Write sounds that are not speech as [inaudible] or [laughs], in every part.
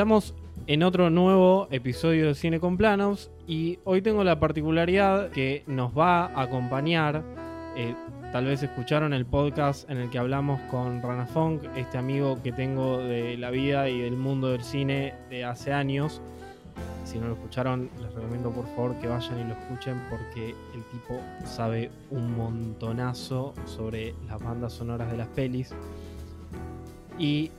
estamos en otro nuevo episodio de Cine con Planos y hoy tengo la particularidad que nos va a acompañar, eh, tal vez escucharon el podcast en el que hablamos con Rana Funk, este amigo que tengo de la vida y del mundo del cine de hace años. Si no lo escucharon, les recomiendo por favor que vayan y lo escuchen porque el tipo sabe un montonazo sobre las bandas sonoras de las pelis. Y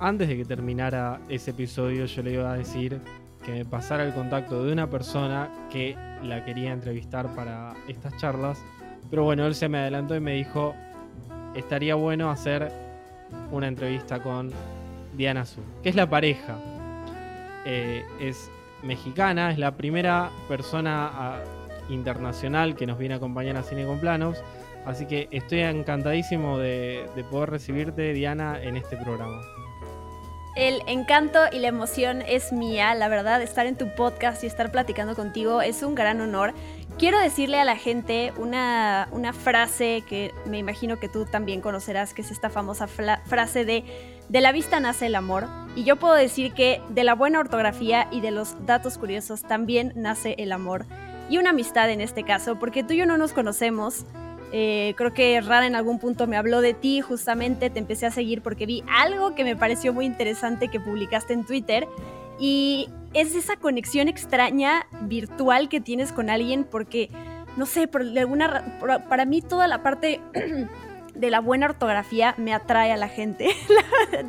antes de que terminara ese episodio, yo le iba a decir que me pasara el contacto de una persona que la quería entrevistar para estas charlas. Pero bueno, él se me adelantó y me dijo, estaría bueno hacer una entrevista con Diana Azul, que es la pareja. Eh, es mexicana, es la primera persona ah, internacional que nos viene a acompañar a Cine con Planos. Así que estoy encantadísimo de poder recibirte, Diana, en este programa. El encanto y la emoción es mía, la verdad, estar en tu podcast y estar platicando contigo es un gran honor. Quiero decirle a la gente una, frase que me imagino que tú también conocerás, que es esta famosa frase de de la vista nace el amor. Y yo puedo decir que de la buena ortografía y de los datos curiosos también nace el amor. Y una amistad en este caso, porque tú y yo no nos conocemos, eh, creo que Rara en algún punto me habló de ti, justamente te empecé a seguir porque vi algo que me pareció muy interesante que publicaste en Twitter. Y es esa conexión extraña virtual que tienes con alguien porque, no sé, por alguna, para mí toda la parte [clears throat] de la buena ortografía me atrae a la gente,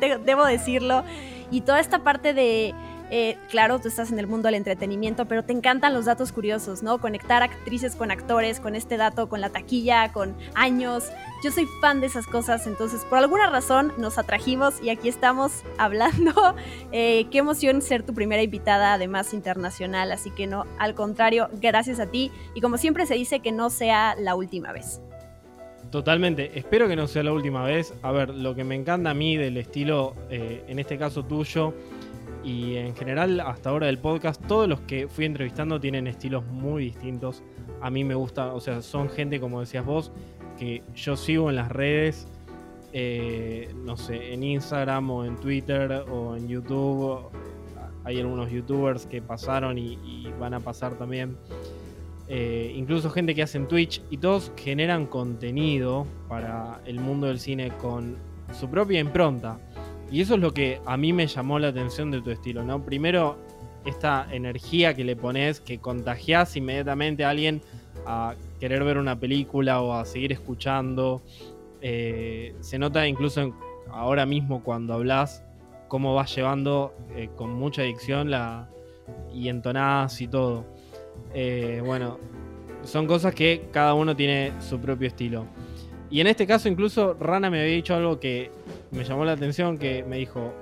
[laughs] debo decirlo. Y toda esta parte de eh, claro, tú estás en el mundo del entretenimiento, pero te encantan los datos curiosos, ¿no? Conectar actrices con actores, con este dato, con la taquilla, con años. Yo soy fan de esas cosas, entonces por alguna razón nos atrajimos y aquí estamos [laughs] hablando. Eh, qué emoción ser tu primera invitada, además internacional, así que no, al contrario, gracias a ti y como siempre se dice que no sea la última vez. Totalmente, espero que no sea la última vez. A ver, lo que me encanta a mí del estilo, eh, en este caso tuyo, y en general hasta ahora del podcast, todos los que fui entrevistando tienen estilos muy distintos. A mí me gusta, o sea, son gente, como decías vos, que yo sigo en las redes, eh, no sé, en Instagram o en Twitter o en YouTube. Hay algunos youtubers que pasaron y, van a pasar también. Eh, incluso gente que hace en Twitch y todos generan contenido para el mundo del cine con su propia impronta. Y eso es lo que a mí me llamó la atención de tu estilo, ¿no? Primero, esta energía que le pones, que contagias inmediatamente a alguien a querer ver una película o a seguir escuchando. Eh, se nota incluso ahora mismo cuando hablas cómo vas llevando eh, con mucha dicción la, y entonás y todo. Eh, bueno, son cosas que cada uno tiene su propio estilo. Y en este caso incluso Rana me había dicho algo que me llamó la atención, que me dijo,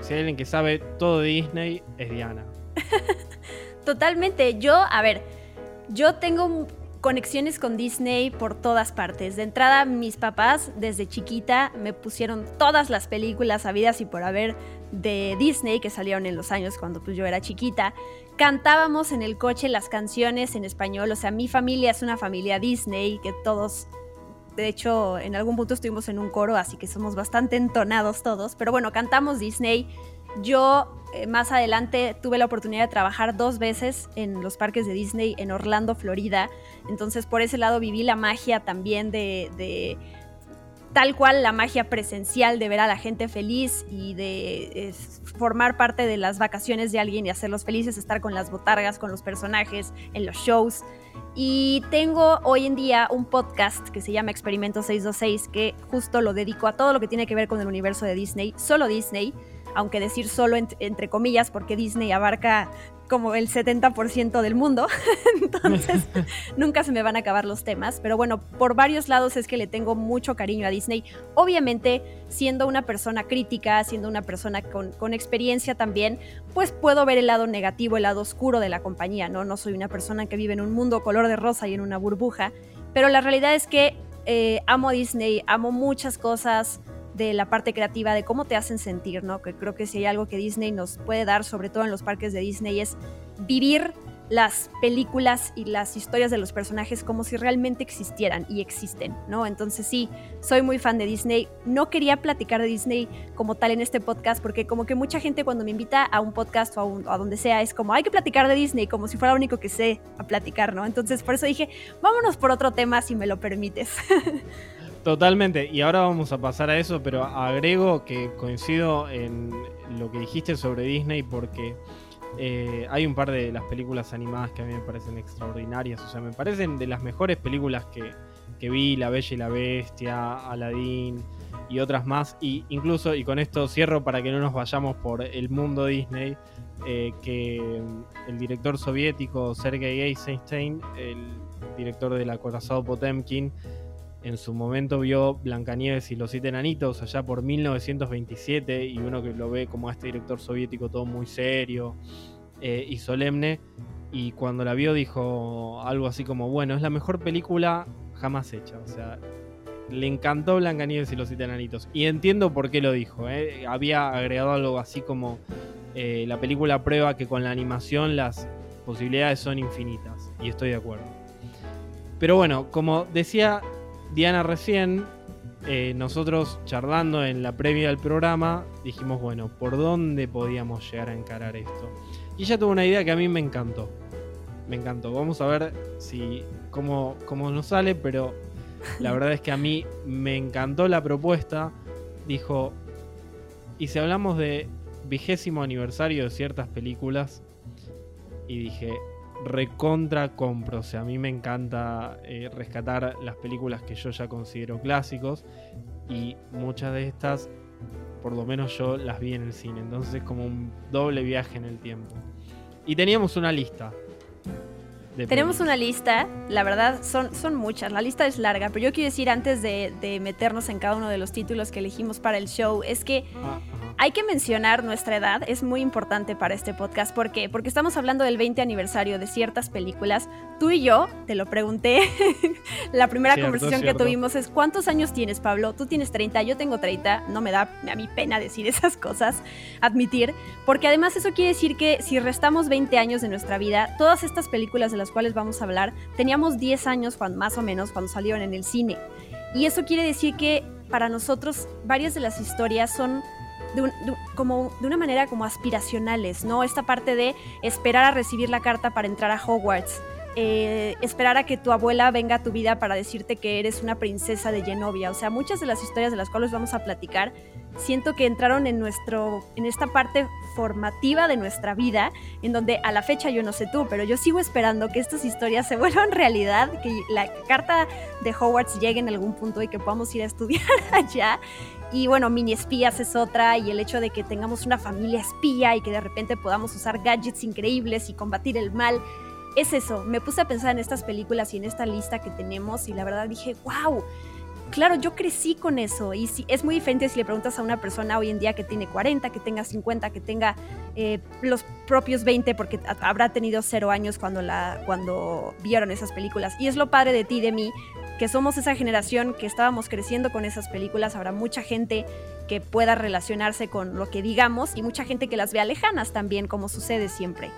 si hay alguien que sabe todo de Disney, es Diana. [laughs] Totalmente. Yo, a ver, yo tengo conexiones con Disney por todas partes. De entrada, mis papás desde chiquita me pusieron todas las películas habidas y por haber de Disney que salieron en los años cuando pues, yo era chiquita. Cantábamos en el coche las canciones en español. O sea, mi familia es una familia Disney que todos de hecho, en algún punto estuvimos en un coro, así que somos bastante entonados todos. Pero bueno, cantamos Disney. Yo eh, más adelante tuve la oportunidad de trabajar dos veces en los parques de Disney en Orlando, Florida. Entonces, por ese lado viví la magia también de, tal cual la magia presencial de ver a la gente feliz y de formar parte de las vacaciones de alguien y hacerlos felices, estar con las botargas, con los personajes, en los shows. Y tengo hoy en día un podcast que se llama Experimento 626, que justo lo dedico a todo lo que tiene que ver con el universo de Disney, solo Disney, aunque decir solo entre comillas, porque Disney abarca como el 70% del mundo, [laughs] entonces [laughs] nunca se me van a acabar los temas, pero bueno, por varios lados es que le tengo mucho cariño a Disney, obviamente siendo una persona crítica, siendo una persona con, experiencia también, pues puedo ver el lado negativo, el lado oscuro de la compañía, ¿no? No soy una persona que vive en un mundo color de rosa y en una burbuja, pero la realidad es que eh, amo Disney, amo muchas cosas, de la parte creativa, de cómo te hacen sentir, ¿no? Que creo que si hay algo que Disney nos puede dar, sobre todo en los parques de Disney, es vivir las películas y las historias de los personajes como si realmente existieran y existen, ¿no? Entonces sí, soy muy fan de Disney. No quería platicar de Disney como tal en este podcast porque como que mucha gente cuando me invita a un podcast o a, donde sea es como hay que platicar de Disney como si fuera lo único que sé a platicar, ¿no? Entonces por eso dije, vámonos por otro tema si me lo permites. [laughs] Totalmente, y ahora vamos a pasar a eso, pero agrego que coincido en lo que dijiste sobre Disney porque eh, hay un par de las películas animadas que a mí me parecen extraordinarias. O sea, me parecen de las mejores películas que, vi, La Bella y la Bestia, Aladdin y otras más. Y incluso, y con esto cierro para que no nos vayamos por el mundo Disney, eh, que el director soviético Sergei Eisenstein, el director del acorazado Potemkin, en su momento vio Blancanieves y los siete enanitos allá por 1927 y uno que lo ve como a este director soviético todo muy serio eh, y solemne y cuando la vio dijo algo así como bueno es la mejor película jamás hecha o sea le encantó Blancanieves y los siete enanitos y entiendo por qué lo dijo eh. había agregado algo así como eh, la película prueba que con la animación las posibilidades son infinitas y estoy de acuerdo pero bueno como decía Diana recién, eh, nosotros charlando en la previa del programa, dijimos, bueno, ¿por dónde podíamos llegar a encarar esto? Y ella tuvo una idea que a mí me encantó. Me encantó. Vamos a ver si cómo, cómo nos sale, pero la [laughs] verdad es que a mí me encantó la propuesta. Dijo, y si hablamos de vigésimo aniversario de ciertas películas, y dije, recontra compro. O sea, a mí me encanta eh, rescatar las películas que yo ya considero clásicos. Y muchas de estas, por lo menos yo las vi en el cine. Entonces es como un doble viaje en el tiempo. Y teníamos una lista. Tenemos una lista, la verdad son, son muchas, la lista es larga, pero yo quiero decir antes de, meternos en cada uno de los títulos que elegimos para el show, es que ah, hay que mencionar nuestra edad, es muy importante para este podcast. ¿Por qué? Porque estamos hablando del 20 aniversario de ciertas películas. Tú y yo, te lo pregunté, [laughs] la primera conversación que tuvimos es, ¿cuántos años tienes, Pablo? Tú tienes 30, yo tengo 30, no me da a mí pena decir [laughs] esas cosas, admitir, porque además eso quiere decir que si restamos 20 años de nuestra vida, todas estas películas de las cuales vamos a hablar, teníamos 10 años cuando, más o menos cuando salieron en el cine. Y eso quiere decir que para nosotros varias de las historias son de, como, de una manera como aspiracionales, ¿no? Esta parte de esperar a recibir la carta para entrar a Hogwarts. Eh, esperar a que tu abuela venga a tu vida para decirte que eres una princesa de Genovia. O sea, muchas de las historias de las cuales vamos a platicar, siento que entraron en nuestro, en esta parte formativa de nuestra vida, en donde a la fecha yo no sé tú, pero yo sigo esperando que estas historias se [laughs] vuelvan realidad, que la carta de Hogwarts llegue en algún punto y que podamos ir a estudiar [laughs] allá y bueno, mini espías es otra, y el hecho de que tengamos una familia espía y que de repente podamos usar gadgets increíbles y combatir el mal. Es eso, me puse a pensar en estas películas y en esta lista que tenemos y la verdad dije, wow, claro, yo crecí con eso y si, es muy diferente si le preguntas a una persona hoy en día que tiene 40, que tenga 50, que tenga eh, los propios 20, porque habrá tenido cero años cuando, la, cuando vieron esas películas. Y es lo padre de ti y de mí, que somos esa generación que estábamos creciendo con esas películas, habrá mucha gente que pueda relacionarse con lo que digamos y mucha gente que las vea lejanas también, como sucede siempre.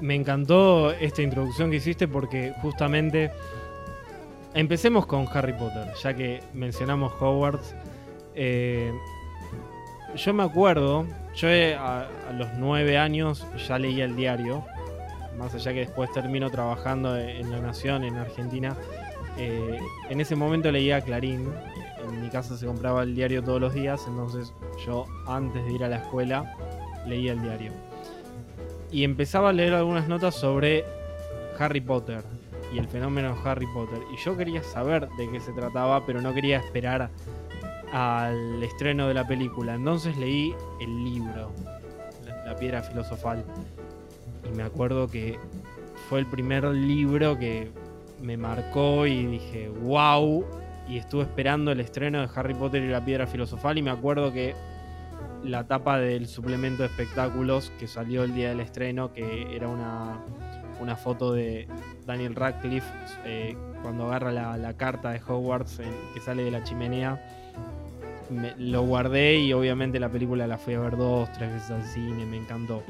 Me encantó esta introducción que hiciste porque justamente empecemos con Harry Potter, ya que mencionamos Hogwarts. Eh, yo me acuerdo, yo a, los nueve años ya leía el diario, más allá que después termino trabajando en La Nación, en Argentina, eh, en ese momento leía Clarín. En mi casa se compraba el diario todos los días, entonces yo antes de ir a la escuela leía el diario. Y empezaba a leer algunas notas sobre Harry Potter y el fenómeno Harry Potter. Y yo quería saber de qué se trataba, pero no quería esperar al estreno de la película. Entonces leí el libro, La Piedra Filosofal y me acuerdo que fue el primer libro que me marcó y dije, wow, y estuve esperando el estreno de Harry Potter y la Piedra Filosofal y me acuerdo que la tapa del suplemento de espectáculos que salió el día del estreno, que era una, una foto de Daniel Radcliffe eh, cuando agarra la, carta de Hogwarts que sale de la chimenea. Lo guardé y obviamente la película la fui a ver dos, tres veces al cine, me encantó.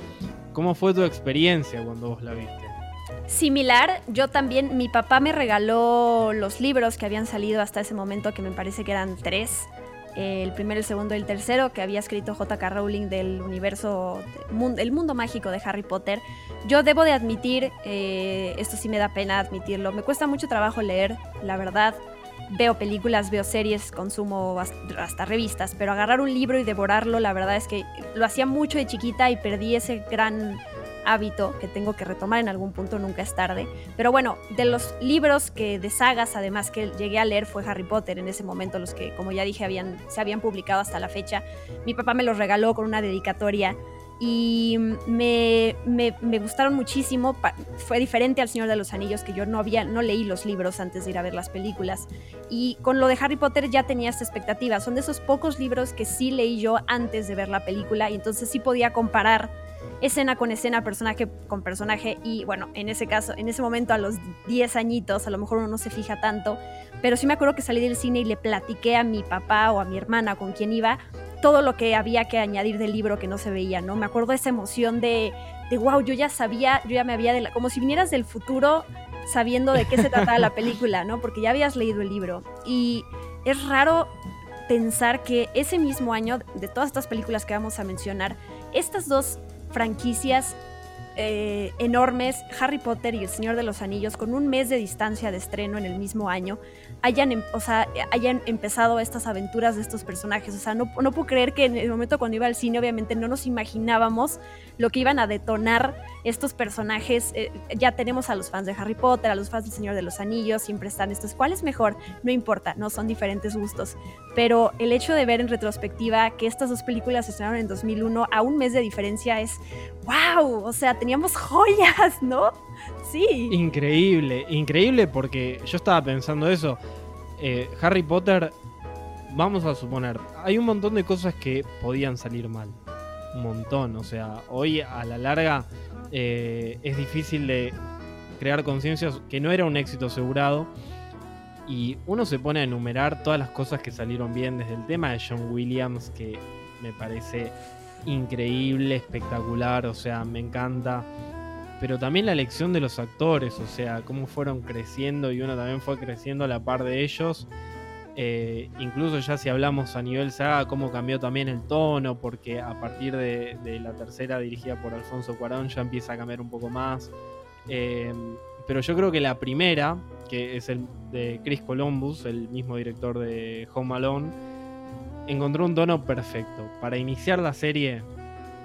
¿Cómo fue tu experiencia cuando vos la viste? Similar, yo también, mi papá me regaló los libros que habían salido hasta ese momento, que me parece que eran tres. El primero, el segundo y el tercero, que había escrito J.K. Rowling del universo, el mundo mágico de Harry Potter. Yo debo de admitir, eh, esto sí me da pena admitirlo, me cuesta mucho trabajo leer, la verdad. Veo películas, veo series, consumo hasta revistas, pero agarrar un libro y devorarlo, la verdad es que lo hacía mucho de chiquita y perdí ese gran hábito que tengo que retomar en algún punto, nunca es tarde. Pero bueno, de los libros que de sagas además que llegué a leer fue Harry Potter en ese momento, los que como ya dije habían, se habían publicado hasta la fecha. Mi papá me los regaló con una dedicatoria y me, me, me, gustaron muchísimo. Fue diferente al Señor de los Anillos, que yo no había, no leí los libros antes de ir a ver las películas. Y con lo de Harry Potter ya tenía esta expectativa. Son de esos pocos libros que sí leí yo antes de ver la película y entonces sí podía comparar escena con escena, personaje con personaje y bueno, en ese caso, en ese momento a los 10 añitos, a lo mejor uno no se fija tanto, pero sí me acuerdo que salí del cine y le platiqué a mi papá o a mi hermana con quien iba todo lo que había que añadir del libro que no se veía, ¿no? Me acuerdo esa emoción de, de wow, yo ya sabía, yo ya me había, de la, como si vinieras del futuro sabiendo de qué se trataba la [laughs] película, ¿no? Porque ya habías leído el libro. Y es raro pensar que ese mismo año, de todas estas películas que vamos a mencionar, estas dos franquicias eh, enormes, Harry Potter y El Señor de los Anillos, con un mes de distancia de estreno en el mismo año, hayan, em, o sea, hayan empezado estas aventuras de estos personajes. O sea, no, no puedo creer que en el momento cuando iba al cine, obviamente no nos imaginábamos lo que iban a detonar estos personajes. Eh, ya tenemos a los fans de Harry Potter, a los fans del Señor de los Anillos, siempre están estos. ¿Cuál es mejor? No importa, no son diferentes gustos. Pero el hecho de ver en retrospectiva que estas dos películas se estrenaron en 2001 a un mes de diferencia es wow, o sea, teníamos joyas, ¿no? Increíble, increíble porque yo estaba pensando eso. Eh, Harry Potter, vamos a suponer, hay un montón de cosas que podían salir mal un montón. O sea, hoy a la larga eh, es difícil de crear conciencias que no era un éxito asegurado. Y uno se pone a enumerar todas las cosas que salieron bien, desde el tema de John Williams, que me parece increíble, espectacular, o sea, me encanta. Pero también la elección de los actores, o sea, cómo fueron creciendo y uno también fue creciendo a la par de ellos. Eh, incluso ya si hablamos a nivel saga, cómo cambió también el tono, porque a partir de, la tercera dirigida por Alfonso Cuarón ya empieza a cambiar un poco más. Eh, pero yo creo que la primera, que es el de Chris Columbus, el mismo director de Home Alone, encontró un tono perfecto. Para iniciar la serie,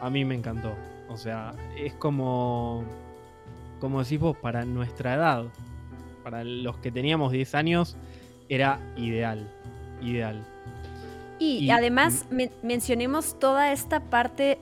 a mí me encantó. O sea, es como, como decís vos, para nuestra edad, para los que teníamos 10 años, era ideal, ideal. Y, además mencionemos toda esta parte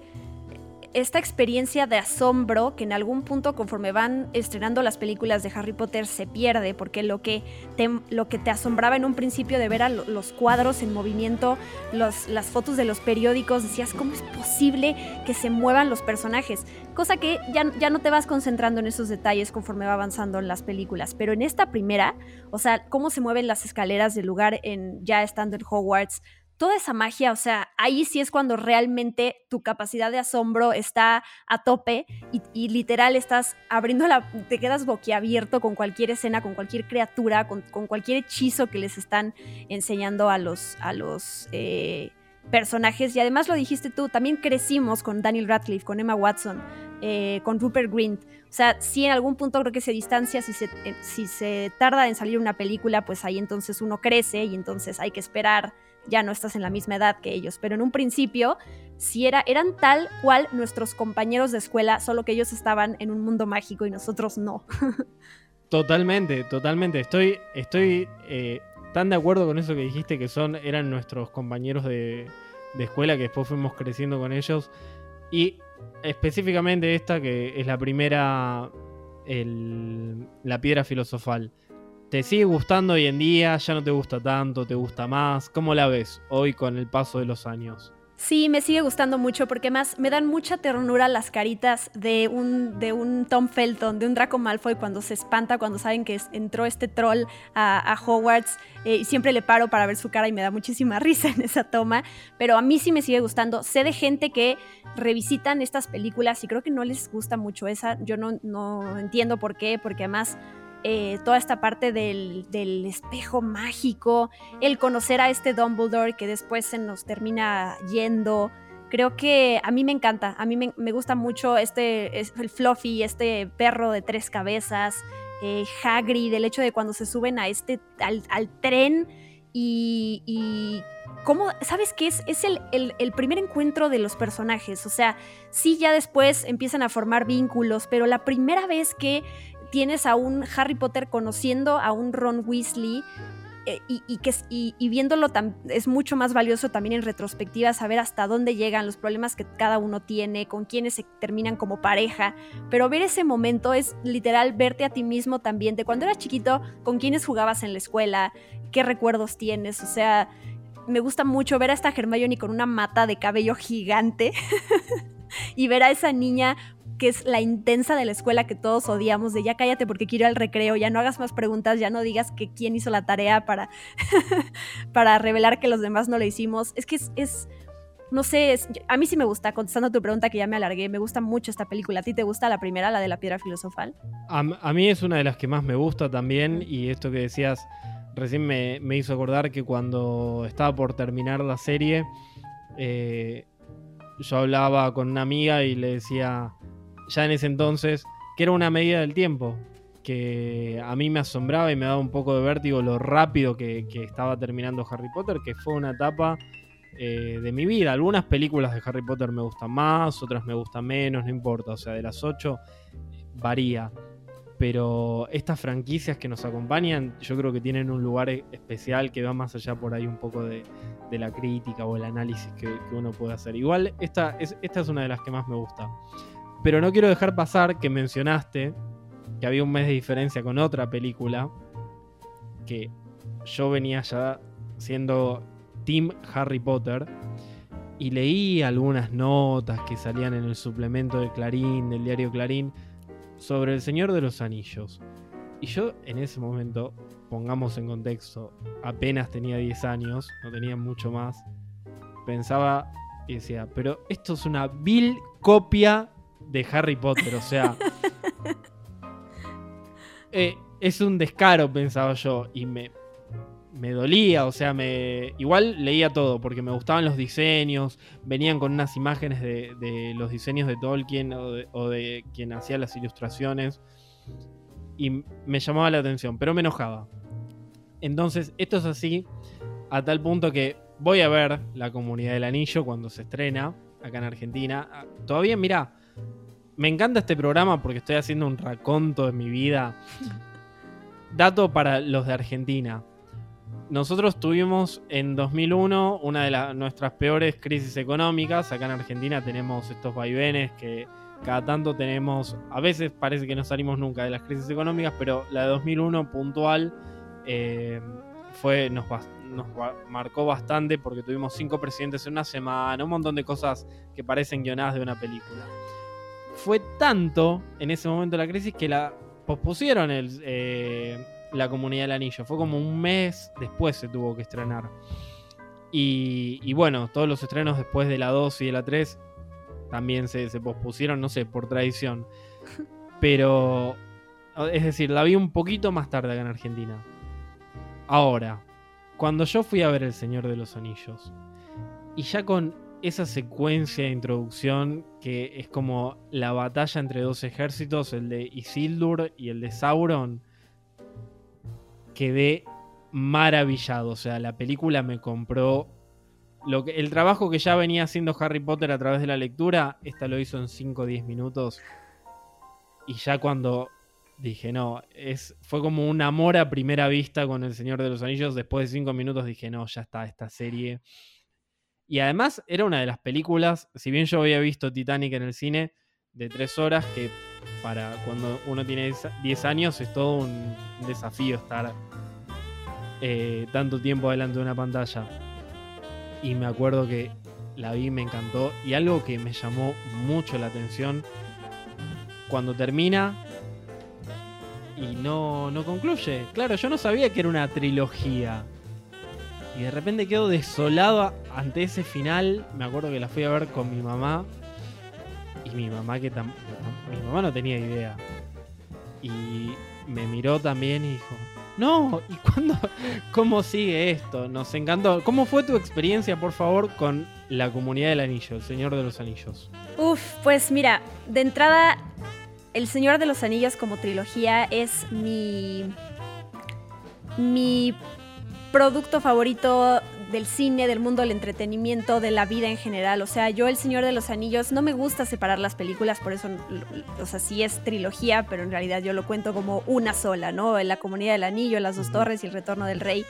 esta experiencia de asombro que en algún punto conforme van estrenando las películas de Harry Potter se pierde porque lo que te, lo que te asombraba en un principio de ver a los cuadros en movimiento, las fotos de los periódicos, decías, ¿cómo es posible que se muevan los personajes? Cosa que ya, ya no te vas concentrando en esos detalles conforme va avanzando en las películas, pero en esta primera, o sea, cómo se mueven las escaleras del lugar en ya estando en Hogwarts, toda esa magia, o sea, ahí sí es cuando realmente tu capacidad de asombro está a tope y, literal estás abriendo la, te quedas boquiabierto con cualquier escena, con cualquier criatura, con, cualquier hechizo que les están enseñando a los, a los eh, personajes. Y además lo dijiste tú, también crecimos con Daniel Radcliffe, con Emma Watson, eh, con Rupert Grint. O sea, si en algún punto creo que se distancia, si se, eh, si se tarda en salir una película, pues ahí entonces uno crece y entonces hay que esperar ya no estás en la misma edad que ellos, pero en un principio sí era, eran tal cual nuestros compañeros de escuela, solo que ellos estaban en un mundo mágico y nosotros no. [laughs] totalmente, totalmente. Estoy, estoy eh, tan de acuerdo con eso que dijiste que son, eran nuestros compañeros de, escuela que después fuimos creciendo con ellos. Y específicamente esta que es la primera, la piedra filosofal. ¿Te sigue gustando hoy en día? ¿Ya no te gusta tanto? ¿Te gusta más? ¿Cómo la ves hoy con el paso de los años? Sí, me sigue gustando mucho porque más me dan mucha ternura las caritas de un, de un Tom Felton, de un Draco Malfoy cuando se espanta, cuando saben que entró este troll a, Hogwarts. Eh, y siempre le paro para ver su cara y me da muchísima [laughs] risa en esa toma. Pero a mí sí me sigue gustando. Sé de gente que revisitan estas películas y creo que no les gusta mucho esa. Yo no, no entiendo por qué, porque además eh, toda esta parte del, espejo mágico, el conocer a este Dumbledore que después se nos termina yendo. Creo que a mí me encanta, a mí me, gusta mucho este, el Fluffy, este perro de tres cabezas, eh, Hagrid, el hecho de cuando se suben a este, al, tren y, y cómo, ¿sabes qué es? Es el, el, primer encuentro de los personajes, o sea, sí ya después empiezan a formar vínculos, pero la primera vez que tienes a un Harry Potter conociendo a un Ron Weasley eh, y, viéndolo es mucho más valioso también en retrospectiva saber hasta dónde llegan los problemas que cada uno tiene, con quienes se terminan como pareja, pero ver ese momento es literal verte a ti mismo también de cuando eras chiquito, con quienes jugabas en la escuela, qué recuerdos tienes, o sea, me gusta mucho ver a esta Hermione con una mata de cabello gigante [laughs] y ver a esa niña que es la intensa de la escuela que todos odiamos, de ya cállate porque quiero ir al recreo, ya no hagas más preguntas, ya no digas que quién hizo la tarea para, [laughs] para revelar que los demás no lo hicimos. Es que es, no sé, a mí sí me gusta, contestando tu pregunta que ya me alargué, me gusta mucho esta película. ¿A ti te gusta la primera, la de la piedra filosofal? A, mí es una de las que más me gusta también y esto que decías recién me, hizo acordar que cuando estaba por terminar la serie, eh, yo hablaba con una amiga y le decía, ya en ese entonces, que era una medida del tiempo, que a mí me asombraba y me daba un poco de vértigo lo rápido que, estaba terminando Harry Potter, que fue una etapa eh, de mi vida. Algunas películas de Harry Potter me gustan más, otras me gustan menos, no importa, o sea, de las ocho varía. Pero estas franquicias que nos acompañan, yo creo que tienen un lugar especial que va más allá por ahí un poco de, la crítica o el análisis que, uno puede hacer. Igual, esta es, esta es una de las que más me gusta. Pero no quiero dejar pasar que mencionaste que había un mes de diferencia con otra película que yo venía ya siendo Team Harry Potter y leí algunas notas que salían en el suplemento de Clarín, del diario Clarín, sobre El Señor de los Anillos. Y yo en ese momento, pongamos en contexto, apenas tenía 10 años, no tenía mucho más, pensaba y decía, pero esto es una vil copia de Harry Potter, o sea. Eh, es un descaro, pensaba yo, y me, me dolía, o sea, me igual leía todo, porque me gustaban los diseños, venían con unas imágenes de, los diseños de Tolkien o de, quien hacía las ilustraciones, y me llamaba la atención, pero me enojaba. Entonces, esto es así, a tal punto que voy a ver la comunidad del anillo cuando se estrena acá en Argentina. Ah, todavía, mira, me encanta este programa porque estoy haciendo un raconto de mi vida. Dato para los de Argentina. Nosotros tuvimos en 2001 una de nuestras peores crisis económicas. Acá en Argentina tenemos estos vaivenes que cada tanto tenemos, a veces parece que no salimos nunca de las crisis económicas, pero la de 2001 puntual eh, fue, nos, nos marcó bastante porque tuvimos cinco presidentes en una semana, un montón de cosas que parecen guionadas de una película fue tanto en ese momento de la crisis que la pospusieron el, eh, la comunidad del anillo. Fue como un mes después se tuvo que estrenar. Y, bueno, todos los estrenos después de la 2 y de la 3 también se, se pospusieron, no sé, por tradición. [laughs] Pero, es decir, la vi un poquito más tarde acá en Argentina. Ahora, cuando yo fui a ver El Señor de los Anillos, y ya con esa secuencia de introducción que es como la batalla entre dos ejércitos, el de Isildur y el de Sauron, quedé maravillado. O sea, la película me compró lo que, el trabajo que ya venía haciendo Harry Potter a través de la lectura, esta lo hizo en 5 o 10 minutos. Y ya cuando dije, no, es, fue como un amor a primera vista con El Señor de los Anillos. Después de 5 minutos dije, no, ya está, esta serie y además era una de las películas, si bien yo había visto Titanic en el cine, de tres horas, que para cuando uno tiene 10 años es todo un desafío estar eh, tanto tiempo delante de una pantalla. Y me acuerdo que la vi, me encantó. Y algo que me llamó mucho la atención, cuando termina y no, no concluye. Claro, yo no sabía que era una trilogía. Y de repente quedo desolado ante ese final. Me acuerdo que la fui a ver con mi mamá. Y mi mamá que mi mamá no tenía idea. Y me miró también y dijo, no, ¿y cuándo? [laughs] ¿Cómo sigue esto? Nos encantó. ¿Cómo fue tu experiencia, por favor, con la comunidad del anillo, el Señor de los Anillos? Uf, pues mira, de entrada, el Señor de los Anillos como trilogía es mi. mi producto favorito del cine, del mundo del entretenimiento, de la vida en general. O sea, yo El Señor de los Anillos no me gusta separar las películas, por eso, o sea, sí es trilogía, pero en realidad yo lo cuento como una sola, ¿no? En la Comunidad del Anillo, Las Dos Torres y El Retorno del Rey.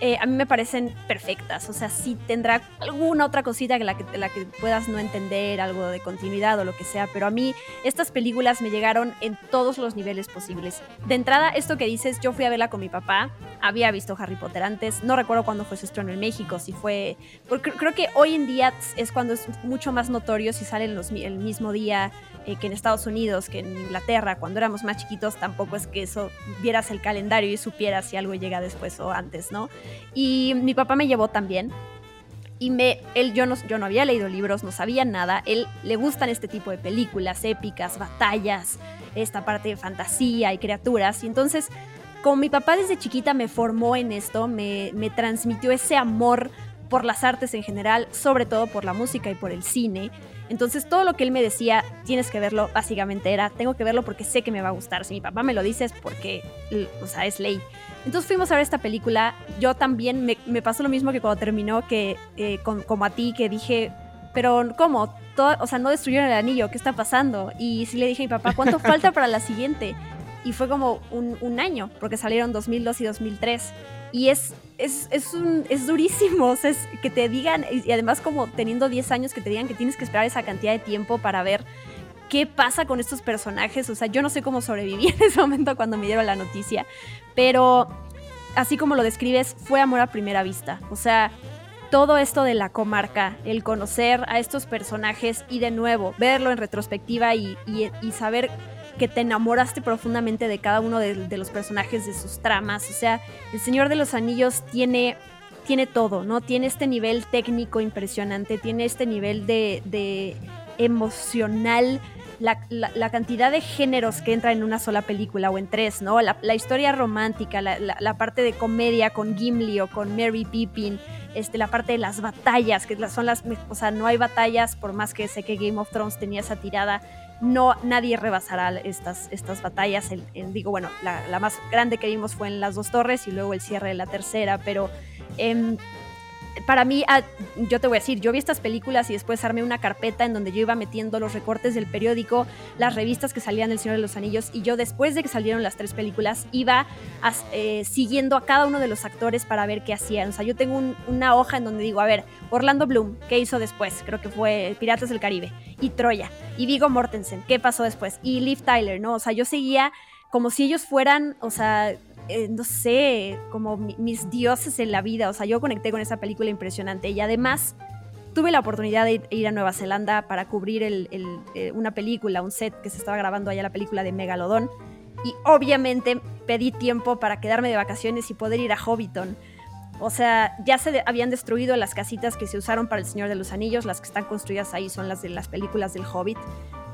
Eh, a mí me parecen perfectas. O sea, sí tendrá alguna otra cosita que la que, la que puedas no entender, algo de continuidad o lo que sea, pero a mí estas películas me llegaron en todos los niveles posibles. De entrada, esto que dices, yo fui a verla con mi papá, había visto Harry Potter antes, no recuerdo cuándo fue su estreno en México, si fue... Porque creo que hoy en día es cuando es mucho más notorio si sale el mismo día eh, que en Estados Unidos, que en Inglaterra, cuando éramos más chiquitos, tampoco es que eso vieras el calendario y supieras si algo llega después o antes, ¿no? Y mi papá me llevó también. Y me, él, yo no, yo no había leído libros, no sabía nada. Él le gustan este tipo de películas épicas, batallas, esta parte de fantasía y criaturas. Y entonces, como mi papá desde chiquita me formó en esto, me, me transmitió ese amor por las artes en general, sobre todo por la música y por el cine. Entonces todo lo que él me decía, tienes que verlo, básicamente era, tengo que verlo porque sé que me va a gustar. Si mi papá me lo dice es porque, o sea, es ley. Entonces fuimos a ver esta película. Yo también me, pasó lo mismo que cuando terminó, que eh, como a ti, que dije, pero ¿cómo? Todo, o sea, no destruyeron el anillo, ¿qué está pasando? Y sí le dije a mi papá, ¿cuánto falta para la siguiente? Y fue como un, un año, porque salieron 2002 y 2003. Y es, es, es, un, es durísimo, [laughs] o sea, es que te digan, y además como teniendo 10 años, que te digan que tienes que esperar esa cantidad de tiempo para ver qué pasa con estos personajes. O sea, yo no sé cómo sobreviví [laughs] en ese momento cuando me dieron la noticia, pero así como lo describes, fue amor a primera vista. O sea, todo esto de la comarca, el conocer a estos personajes y de nuevo verlo en retrospectiva y, y saber que te enamoraste profundamente de cada uno de, los personajes, de sus tramas. O sea, El Señor de los Anillos tiene, tiene todo, ¿no? Tiene este nivel técnico impresionante, tiene este nivel de, emocional. La, cantidad de géneros que entra en una sola película o en tres, ¿no? La, historia romántica, la, parte de comedia con Gimli o con Mary Pippin, este, la parte de las batallas, que son las, o sea, no hay batallas, por más que sé que Game of Thrones tenía esa tirada, no nadie rebasará estas, estas batallas. digo, bueno, la, más grande que vimos fue en las dos torres y luego el cierre de la tercera, pero em, para mí, ah, yo te voy a decir, yo vi estas películas y después armé una carpeta en donde yo iba metiendo los recortes del periódico, las revistas que salían del Señor de los Anillos, y yo después de que salieron las tres películas iba eh, siguiendo a cada uno de los actores para ver qué hacían. O sea, yo tengo una hoja en donde digo, a ver, Orlando Bloom, ¿qué hizo después? Creo que fue Piratas del Caribe, y Troya, y Vigo Mortensen, ¿qué pasó después? Y Liv Tyler, ¿no? O sea, yo seguía como si ellos fueran, o sea, eh, no sé, como mis dioses en la vida. O sea, yo conecté con esa película impresionante y además tuve la oportunidad de ir a Nueva Zelanda para cubrir eh, una película, un set que se estaba grabando allá, la película de Megalodón. Y obviamente pedí tiempo para quedarme de vacaciones y poder ir a Hobbiton. O sea, ya se habían destruido las casitas que se usaron para el Señor de los Anillos, las que están construidas ahí son las de las películas del Hobbit.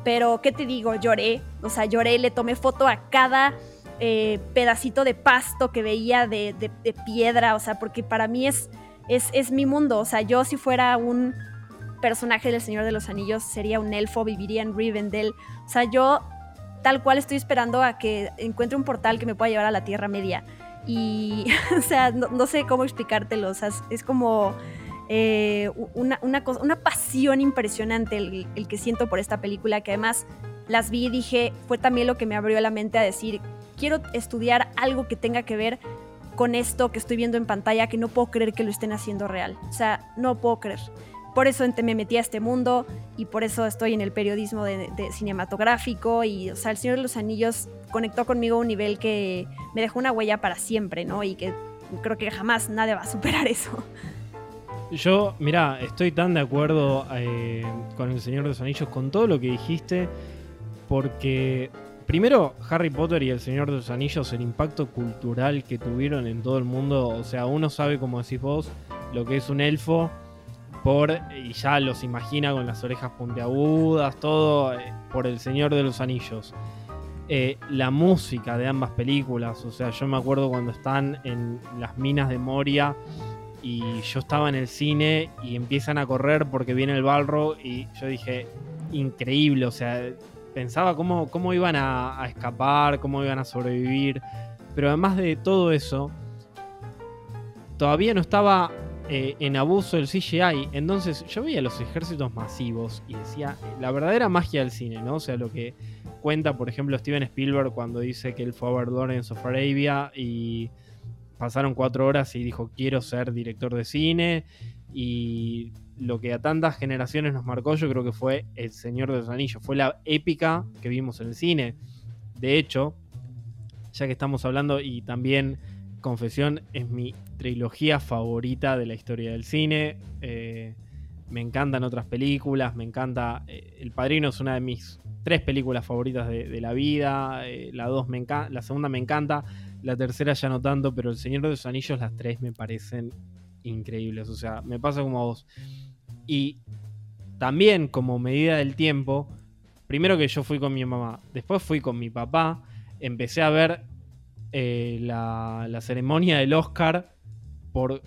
Pero, ¿qué te digo? Lloré, o sea, lloré, le tomé foto a cada eh, pedacito de pasto que veía de, piedra, o sea, porque para mí es, es, es, mi mundo, o sea, yo si fuera un personaje del Señor de los Anillos sería un elfo, viviría en Rivendell, o sea, yo tal cual estoy esperando a que encuentre un portal que me pueda llevar a la Tierra Media. Y, [laughs] o sea, no, sé cómo explicártelo, o sea, es, como... Eh, una, una, una, pasión impresionante el, el, que siento por esta película, que además las vi y dije, fue también lo que me abrió la mente a decir, quiero estudiar algo que tenga que ver con esto que estoy viendo en pantalla, que no puedo creer que lo estén haciendo real. O sea, no puedo creer. Por eso me metí a este mundo y por eso estoy en el periodismo de, cinematográfico y, o sea, El Señor de los Anillos conectó conmigo a un nivel que me dejó una huella para siempre, ¿no? Y que creo que jamás nadie va a superar eso. Yo, mira, estoy tan de acuerdo eh, con El Señor de los Anillos, con todo lo que dijiste, porque primero Harry Potter y El Señor de los Anillos, el impacto cultural que tuvieron en todo el mundo, o sea, uno sabe, como decís vos, lo que es un elfo, por, y ya los imagina con las orejas puntiagudas, todo eh, por El Señor de los Anillos. Eh, la música de ambas películas, o sea, yo me acuerdo cuando están en las minas de Moria y yo estaba en el cine y empiezan a correr porque viene el Balro y yo dije, increíble, o sea, pensaba cómo, cómo iban a, escapar, cómo iban a sobrevivir, pero además de todo eso, todavía no estaba eh, en abuso del CGI, entonces yo veía los ejércitos masivos y decía, la verdadera magia del cine, ¿no? O sea, lo que cuenta, por ejemplo, Steven Spielberg cuando dice que él fue a ver Lawrence of Arabia y pasaron cuatro horas y dijo quiero ser director de cine y lo que a tantas generaciones nos marcó yo creo que fue El Señor de los Anillos, fue la épica que vimos en el cine. De hecho, ya que estamos hablando y también Confesión es mi trilogía favorita de la historia del cine. Eh, me encantan otras películas, me encanta... Eh, el Padrino es una de mis tres películas favoritas de, la vida. Eh, la, dos me la segunda me encanta. La tercera ya no tanto, pero El Señor de los Anillos, las tres me parecen increíbles. O sea, me pasa como a vos. Y también como medida del tiempo, primero que yo fui con mi mamá, después fui con mi papá, empecé a ver eh, la, ceremonia del Oscar por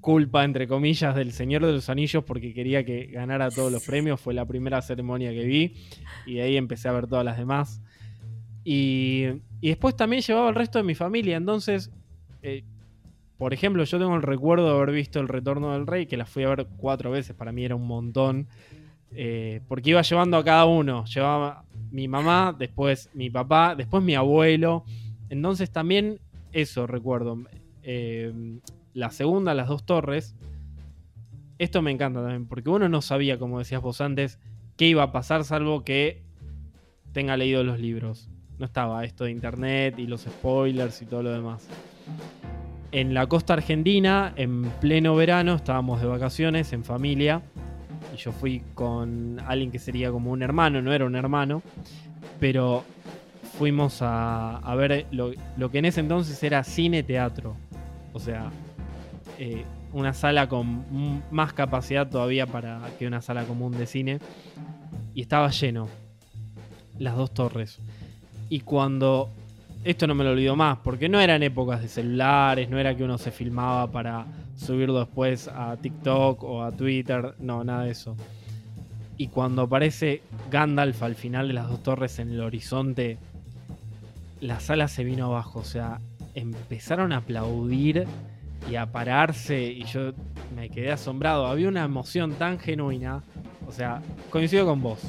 culpa, entre comillas, del Señor de los Anillos porque quería que ganara todos los premios. Fue la primera ceremonia que vi y de ahí empecé a ver todas las demás. Y, después también llevaba el resto de mi familia. Entonces, eh, por ejemplo, yo tengo el recuerdo de haber visto El Retorno del Rey, que la fui a ver cuatro veces. Para mí era un montón. Eh, porque iba llevando a cada uno. Llevaba mi mamá, después mi papá, después mi abuelo. Entonces también eso recuerdo. Eh, la segunda, las dos torres. Esto me encanta también, porque uno no sabía, como decías vos antes, qué iba a pasar salvo que tenga leído los libros no estaba esto de internet y los spoilers y todo lo demás. En la costa argentina, en pleno verano, estábamos de vacaciones en familia. Y yo fui con alguien que sería como un hermano, no era un hermano. Pero fuimos a, ver lo, que en ese entonces era cine-teatro. O sea, eh, una sala con más capacidad todavía para que una sala común de cine. Y estaba lleno. Las dos torres. Y cuando. Esto no me lo olvido más, porque no eran épocas de celulares, no era que uno se filmaba para subirlo después a TikTok o a Twitter, no, nada de eso. Y cuando aparece Gandalf al final de las dos torres en el horizonte, la sala se vino abajo, o sea, empezaron a aplaudir y a pararse y yo me quedé asombrado, había una emoción tan genuina, o sea, coincido con vos,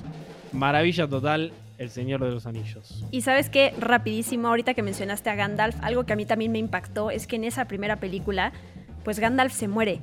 maravilla total, el Señor de los Anillos. Y sabes qué, rapidísimo, ahorita que mencionaste a Gandalf, algo que a mí también me impactó es que en esa primera película, pues Gandalf se muere.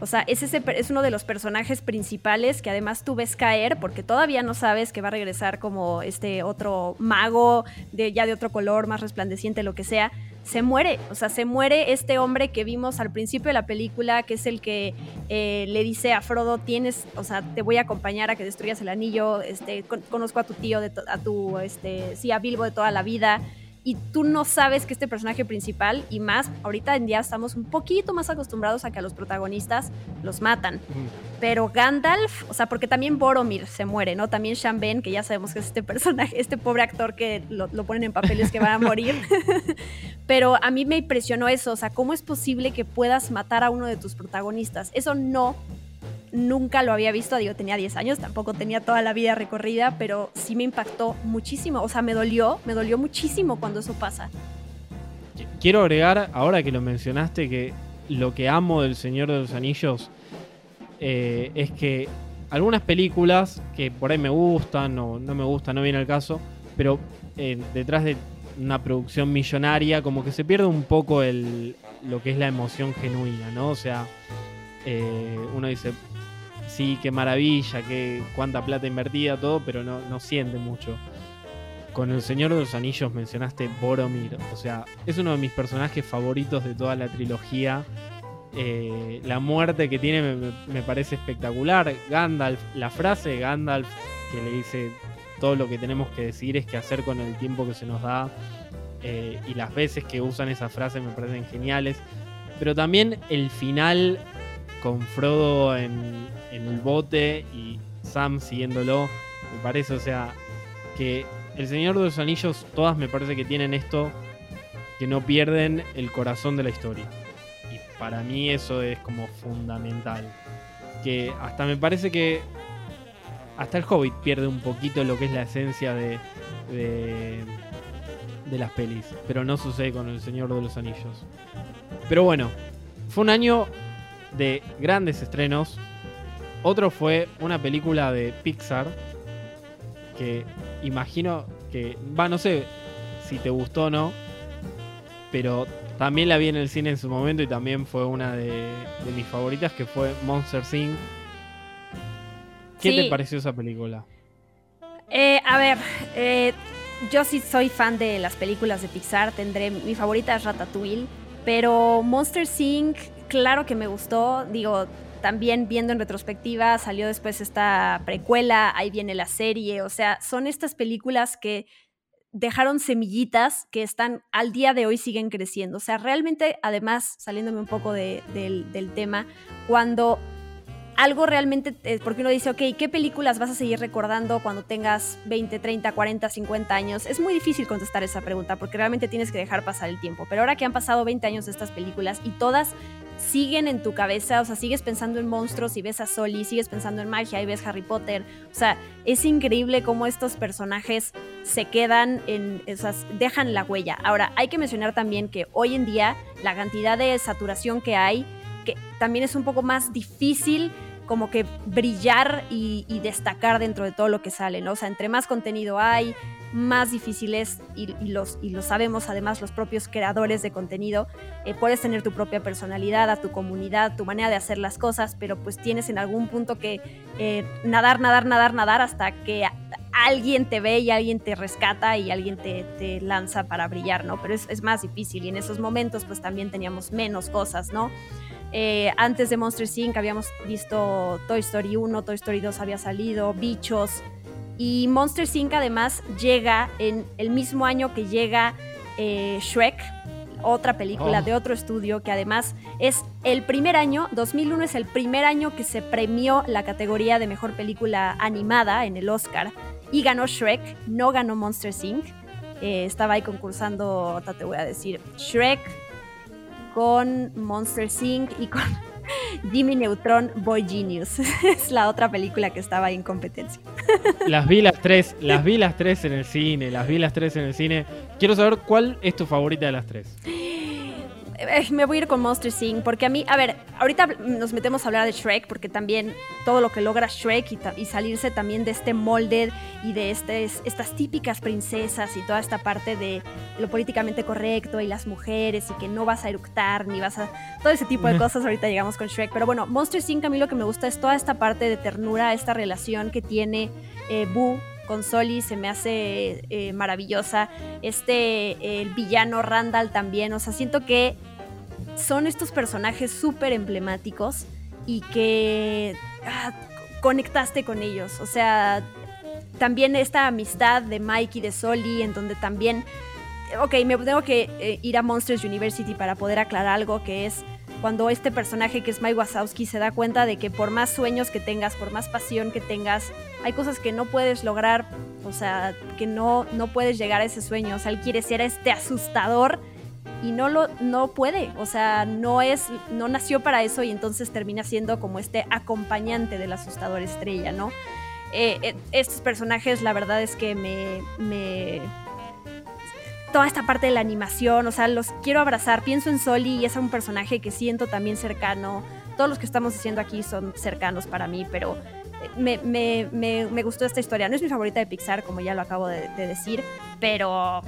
O sea, es, ese, es uno de los personajes principales que además tú ves caer porque todavía no sabes que va a regresar como este otro mago de, ya de otro color, más resplandeciente, lo que sea se muere, o sea, se muere este hombre que vimos al principio de la película, que es el que eh, le dice a Frodo, tienes, o sea, te voy a acompañar a que destruyas el anillo, este, conozco a tu tío, de a tu, este, sí, a Bilbo de toda la vida, y tú no sabes que este personaje principal, y más, ahorita en día estamos un poquito más acostumbrados a que a los protagonistas los matan. Pero Gandalf, o sea, porque también Boromir se muere, ¿no? También Sean Ben, que ya sabemos que es este personaje, este pobre actor que lo, lo ponen en papeles que van a morir. [laughs] Pero a mí me impresionó eso, o sea, ¿cómo es posible que puedas matar a uno de tus protagonistas? Eso no nunca lo había visto, digo, tenía 10 años, tampoco tenía toda la vida recorrida, pero sí me impactó muchísimo, o sea, me dolió, me dolió muchísimo cuando eso pasa. Quiero agregar, ahora que lo mencionaste, que lo que amo del Señor de los Anillos eh, es que algunas películas que por ahí me gustan o no me gustan, no viene al caso, pero eh, detrás de una producción millonaria como que se pierde un poco el, lo que es la emoción genuina, ¿no? O sea, eh, uno dice, sí, qué maravilla, qué, cuánta plata invertida, todo, pero no, no siente mucho. Con El Señor de los Anillos mencionaste Boromir, o sea, es uno de mis personajes favoritos de toda la trilogía eh, la muerte que tiene me, parece espectacular. Gandalf, la frase de Gandalf que le dice todo lo que tenemos que decir es que hacer con el tiempo que se nos da. Eh, y las veces que usan esa frase me parecen geniales. Pero también el final con Frodo en, en el bote y Sam siguiéndolo, me parece, o sea, que El Señor de los Anillos, todas me parece que tienen esto, que no pierden el corazón de la historia. Y para mí eso es como fundamental. Que hasta me parece que hasta el Hobbit pierde un poquito lo que es la esencia de, de, de las pelis, pero no sucede con El Señor de los Anillos. Pero bueno, fue un año de grandes estrenos. Otro fue una película de Pixar que imagino que, va, no sé si te gustó o no, pero también la vi en el cine en su momento y también fue una de, mis favoritas que fue Monster Inc. ¿Qué te pareció esa película? Eh, a ver, eh, yo sí soy fan de las películas de Pixar, tendré mi favorita es Ratatouille, pero Monster Inc. claro que me gustó, digo, también viendo en retrospectiva, salió después esta precuela, ahí viene la serie, o sea, son estas películas que dejaron semillitas que están al día de hoy siguen creciendo. O sea, realmente, además, saliéndome un poco del, del tema, cuando algo realmente, eh, porque uno dice, ok, ¿qué películas vas a seguir recordando cuando tengas 20, 30, 40, 50 años? Es muy difícil contestar esa pregunta porque realmente tienes que dejar pasar el tiempo. Pero ahora que han pasado 20 años de estas películas y todas siguen en tu cabeza, o sea, sigues pensando en monstruos y ves a Soli, sigues pensando en magia y ves Harry Potter, o sea, es increíble cómo estos personajes se quedan en, esas, dejan la huella. Ahora, hay que mencionar también que hoy en día la cantidad de saturación que hay que también es un poco más difícil como que brillar y, destacar dentro de todo lo que sale, ¿no? O sea, entre más contenido hay, más difícil es, y, los, y lo sabemos además los propios creadores de contenido, eh, puedes tener tu propia personalidad, a tu comunidad, tu manera de hacer las cosas, pero pues tienes en algún punto que eh, nadar, nadar, nadar, nadar hasta que alguien te ve y alguien te rescata y alguien te, lanza para brillar, ¿no? Pero es, es más difícil y en esos momentos pues también teníamos menos cosas, ¿no? Eh, antes de Monster Inc. habíamos visto Toy Story 1, Toy Story 2 había salido, Bichos. Y Monster Inc. además llega en el mismo año que llega eh, Shrek, otra película oh. de otro estudio que además es el primer año, 2001 es el primer año que se premió la categoría de mejor película animada en el Oscar y ganó Shrek, no ganó Monster Inc. Eh, estaba ahí concursando, te voy a decir, Shrek, con Monster Inc. y con [laughs] Jimmy Neutron Boy Genius. [laughs] es la otra película que estaba ahí en competencia. las vi las tres, las [laughs] vi las tres en el cine, las vi las tres en el cine. Quiero saber cuál es tu favorita de las tres. Eh, me voy a ir con Monster Inc. porque a mí, a ver, ahorita nos metemos a hablar de Shrek porque también todo lo que logra Shrek y, salirse también de este molde y de este, estas típicas princesas y toda esta parte de lo políticamente correcto y las mujeres y que no vas a eructar ni vas a... todo ese tipo de cosas ahorita llegamos con Shrek. Pero bueno, Monster Inc. a mí lo que me gusta es toda esta parte de ternura, esta relación que tiene eh, Boo con Soli se me hace eh, maravillosa. Este, el villano Randall también. O sea, siento que son estos personajes súper emblemáticos y que ah, conectaste con ellos. O sea, también esta amistad de Mike y de Soli, en donde también, ok, me tengo que eh, ir a Monsters University para poder aclarar algo que es cuando este personaje que es Mike Wazowski se da cuenta de que por más sueños que tengas, por más pasión que tengas, hay cosas que no puedes lograr, o sea, que no, no puedes llegar a ese sueño. O sea, él quiere ser este asustador y no lo no puede, o sea, no es no nació para eso y entonces termina siendo como este acompañante del asustador estrella, ¿no? Eh, eh, estos personajes, la verdad es que me, me toda esta parte de la animación, o sea, los quiero abrazar. Pienso en Soli y es un personaje que siento también cercano. Todos los que estamos haciendo aquí son cercanos para mí, pero me, me, me, gustó esta historia. No es mi favorita de Pixar, como ya lo acabo de, decir, pero ah,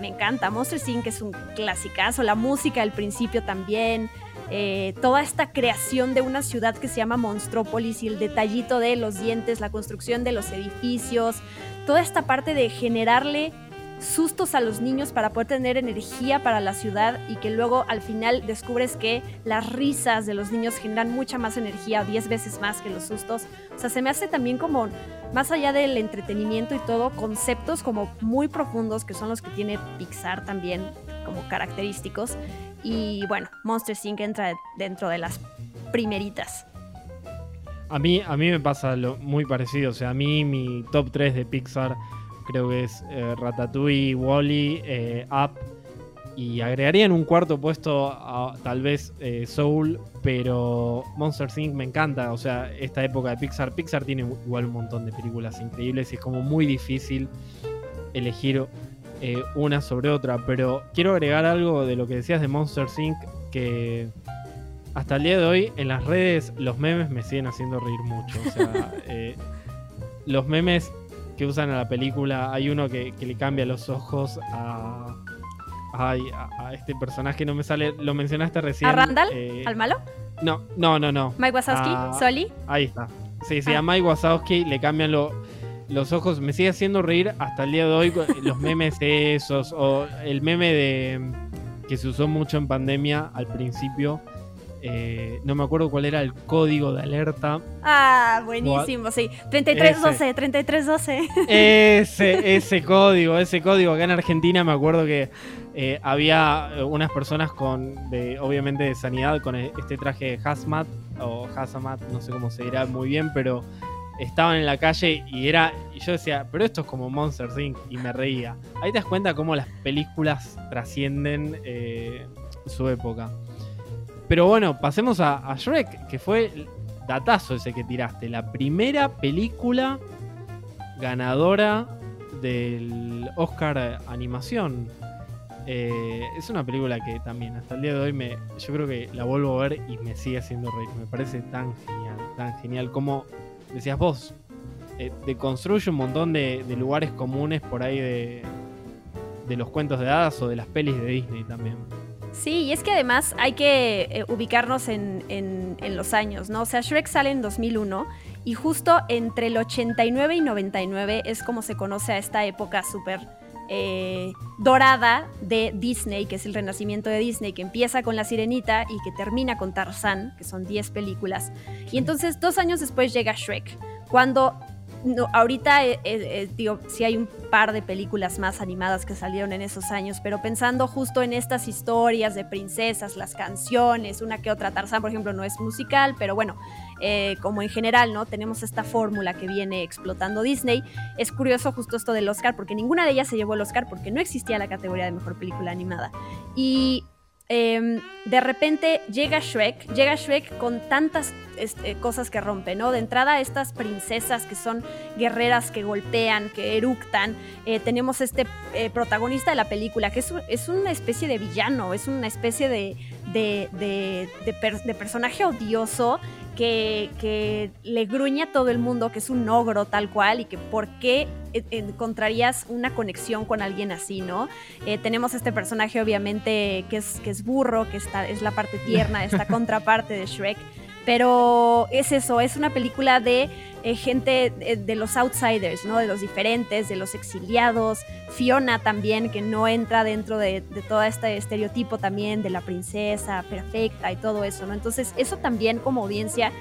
me encanta. Monster Inc. es un clasicazo. La música al principio también. Eh, toda esta creación de una ciudad que se llama Monstrópolis y el detallito de los dientes, la construcción de los edificios, toda esta parte de generarle sustos a los niños para poder tener energía para la ciudad y que luego al final descubres que las risas de los niños generan mucha más energía, 10 veces más que los sustos. O sea, se me hace también como, más allá del entretenimiento y todo, conceptos como muy profundos que son los que tiene Pixar también como característicos. Y bueno, Monster Inc. entra dentro de las primeritas. A mí, a mí me pasa lo muy parecido. O sea, a mí mi top 3 de Pixar creo que es eh, Ratatouille, Wally, eh, Up. Y agregaría en un cuarto puesto a, tal vez eh, Soul, pero Monster Inc. me encanta. O sea, esta época de Pixar. Pixar tiene igual un montón de películas increíbles y es como muy difícil elegir una sobre otra. Pero quiero agregar algo de lo que decías de Monster Inc. que hasta el día de hoy en las redes los memes me siguen haciendo reír mucho. O sea, [laughs] los memes que usan a la película. Hay uno que, le cambia los ojos a, a, este personaje, no me sale, lo mencionaste recién. ¿A Randall? Eh, ¿Al malo? No, no, no, no. ¿Mike Wazowski? Ah, ¿Soli? Ahí está. Sí, sí, a ah. Mike Wazowski le cambian los ojos. Me sigue haciendo reír hasta el día de hoy [laughs] los memes esos, o el meme de que se usó mucho en pandemia al principio eh, no me acuerdo cuál era el código de alerta. Ah, buenísimo, sí. 3312, 3312. Ese, ese código, ese código. Acá en Argentina me acuerdo que eh, había eh, unas personas con, de, obviamente de sanidad, con e, este traje de hazmat o hazamat, no sé cómo se dirá muy bien, pero estaban en la calle y era y yo decía, pero esto es como Monster Inc. y me reía. Ahí te das cuenta cómo las películas trascienden su época. Pero bueno, pasemos a, Shrek, que fue datazo ese que tiraste. La primera película ganadora del Oscar Animación. Eh, es una película que también hasta el día de hoy me, yo creo que la vuelvo a ver y me sigue haciendo reír. Me parece tan genial, tan genial como decías vos. Eh, deconstruye un montón de, lugares comunes por ahí de, de los cuentos de hadas o de las pelis de Disney también. Sí, y es que además hay que eh, ubicarnos en, los años, ¿no? O sea, Shrek sale en 2001 y justo entre el 89 y 99 es como se conoce a esta época súper eh, dorada de Disney, que es el renacimiento de Disney, que empieza con La Sirenita y que termina con Tarzán, que son 10 películas. Y entonces dos años después llega Shrek, cuando no, ahorita, eh, eh, eh, digo, sí hay un par de películas más animadas que salieron en esos años, pero pensando justo en estas historias de princesas, las canciones, una que otra, Tarzán, por ejemplo, no es musical, pero bueno, como en general, ¿no? Tenemos esta fórmula que viene explotando Disney. Es curioso justo esto del Oscar, porque ninguna de ellas se llevó el Oscar porque no existía la categoría de mejor película animada. Y Em, de repente llega Shrek, llega Shrek con tantas este, cosas que rompe, ¿no? De entrada estas princesas que son guerreras que golpean, que eructan. Eh, tenemos este eh, protagonista de la película que es, una especie de villano, es una especie de, de personaje odioso que, le gruñe a todo el mundo que es un ogro tal cual y que por qué e, encontrarías una conexión con alguien así, ¿no? Eh, tenemos este personaje obviamente que es, que es burro, que está, es la parte tierna, esta [laughs] contraparte de Shrek, pero es eso, es una película de eh, gente de, los outsiders, ¿no? De los diferentes, de los exiliados. Fiona también, que no entra dentro de, de, todo este estereotipo también de la princesa perfecta y todo eso, ¿no? Entonces, eso también como audiencia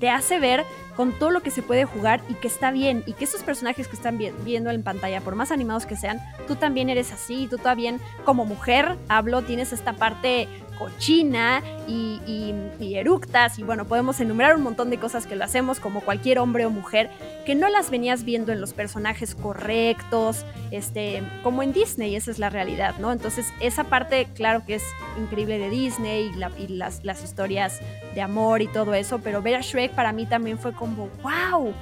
te hace ver con todo lo que se puede jugar y que está bien y que esos personajes que están viendo en pantalla, por más animados que sean, tú también eres así, tú también como mujer, hablo, tienes esta parte cochina y, eructas y bueno, podemos enumerar un montón de cosas que lo hacemos como cualquier hombre o mujer que no las venías viendo en los personajes correctos, este, como en Disney, esa es la realidad, ¿no? Entonces esa parte, claro que es increíble de Disney y, las, las historias de amor y todo eso, pero ver a Shrek para mí también fue como, wow.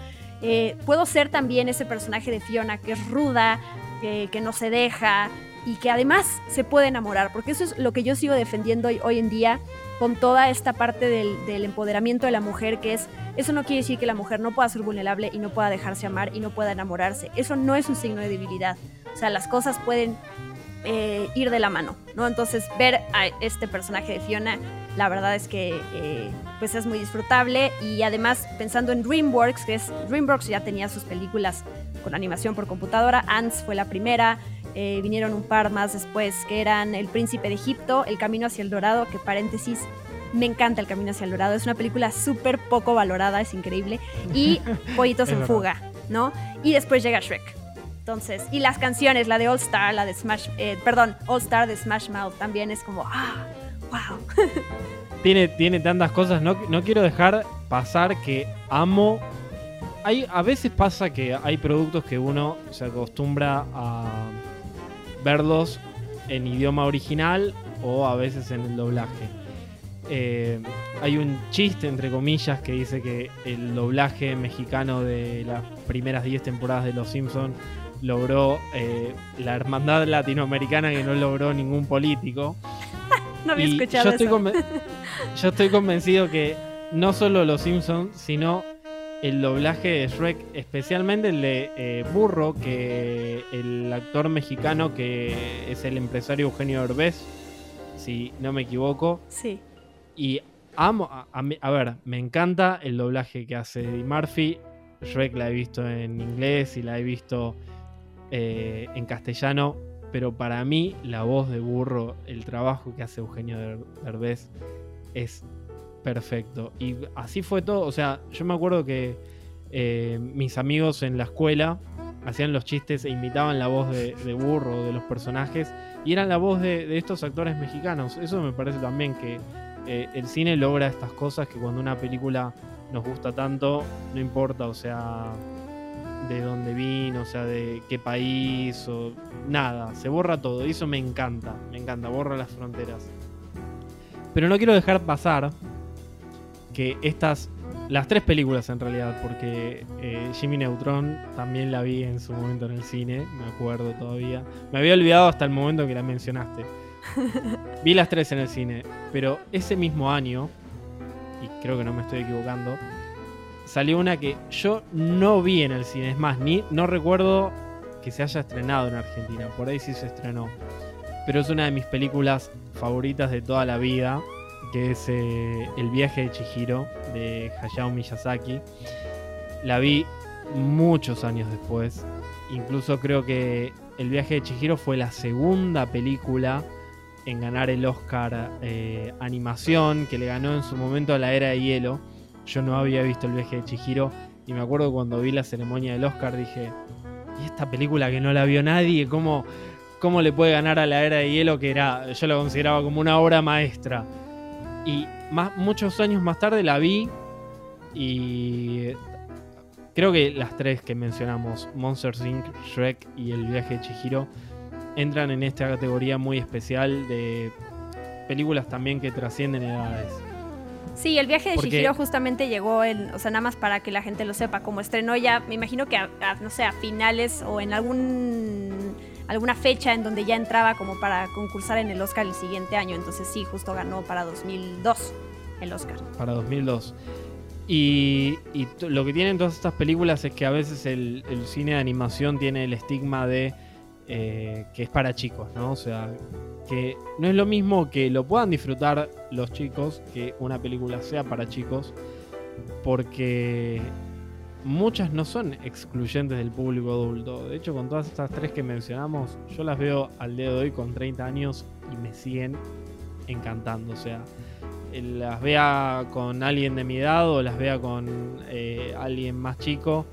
Eh, puedo ser también ese personaje de Fiona que es ruda, que no se deja, y que además se puede enamorar, porque eso es lo que yo sigo defendiendo hoy, en día con toda esta parte del, empoderamiento de la mujer, que es, eso no quiere decir que la mujer no pueda ser vulnerable y no pueda dejarse amar y no pueda enamorarse, eso no es un signo de debilidad, o sea, las cosas pueden eh, ir de la mano, ¿no? Entonces ver a este personaje de Fiona, la verdad es que eh, pues es muy disfrutable y además pensando en DreamWorks, que es DreamWorks ya tenía sus películas con animación por computadora, Ants fue la primera, eh, vinieron un par más después, que eran El Príncipe de Egipto, El Camino hacia el Dorado, que paréntesis, me encanta El Camino hacia el Dorado, es una película súper poco valorada, es increíble, y [laughs] Pollitos en Fuga, ¿no? Y después llega Shrek. Entonces, y las canciones, la de All Star, la de Smash, eh, perdón, All Star de Smash Mouth, también es como, ah, wow. [laughs] tiene, tiene tantas cosas, no, no quiero dejar pasar que amo hay, a veces pasa que hay productos que uno se acostumbra a verlos en idioma original o a veces en el doblaje. Eh, hay un chiste, entre comillas, que dice que el doblaje mexicano de las primeras 10 temporadas de Los Simpsons logró eh, la hermandad latinoamericana que no logró ningún político. [laughs] no había escuchado yo estoy, yo estoy convencido que no solo Los Simpsons, sino el doblaje de Shrek, especialmente el de eh, Burro, que el actor mexicano que es el empresario Eugenio Derbez, si no me equivoco. Sí. Y amo, a, ver, me encanta el doblaje que hace Eddie Murphy. Shrek la he visto en inglés y la he visto eh, en castellano, pero para mí la voz de Burro, el trabajo que hace Eugenio Derbez es perfecto. Y así fue todo. O sea, yo me acuerdo que eh, mis amigos en la escuela hacían los chistes e imitaban la voz de, burro de los personajes y eran la voz de, estos actores mexicanos. Eso me parece también que eh, el cine logra estas cosas que cuando una película nos gusta tanto, no importa, o sea, de dónde vino, o sea, de qué país, o nada, se borra todo. Y eso me encanta, me encanta, borra las fronteras. Pero no quiero dejar pasar que estas, las tres películas en realidad, porque eh, Jimmy Neutron también la vi en su momento en el cine, me acuerdo todavía. Me había olvidado hasta el momento que la mencionaste. [laughs] vi las tres en el cine, pero ese mismo año, y creo que no me estoy equivocando, salió una que yo no vi en el cine. Es más, ni no recuerdo que se haya estrenado en Argentina. Por ahí sí se estrenó. Pero es una de mis películas favoritas de toda la vida que es eh, El viaje de Chihiro de Hayao Miyazaki. La vi muchos años después. Incluso creo que El viaje de Chihiro fue la segunda película en ganar el Oscar eh, animación, que le ganó en su momento a la era de hielo. Yo no había visto el viaje de Chihiro y me acuerdo cuando vi la ceremonia del Oscar dije, ¿y esta película que no la vio nadie? ¿Cómo, cómo le puede ganar a la era de hielo que era, yo la consideraba como una obra maestra? Y más, muchos años más tarde la vi y creo que las tres que mencionamos, Monsters Inc., Shrek y El viaje de Chihiro, entran en esta categoría muy especial de películas también que trascienden edades. Sí, el viaje de Chihiro justamente llegó en, o sea, nada más para que la gente lo sepa, como estrenó ya, me imagino que no sé, a finales o en algún alguna fecha en donde ya entraba como para concursar en el Oscar el siguiente año. Entonces sí, justo ganó para 2002 el Oscar. Para 2002. Y, lo que tienen todas estas películas es que a veces el, cine de animación tiene el estigma de eh, que es para chicos, ¿no? O sea, que no es lo mismo que lo puedan disfrutar los chicos que una película sea para chicos, porque muchas no son excluyentes del público adulto. De hecho, con todas estas tres que mencionamos, yo las veo al día de hoy con 30 años y me siguen encantando. O sea, las vea con alguien de mi edad o las vea con eh, alguien más chico,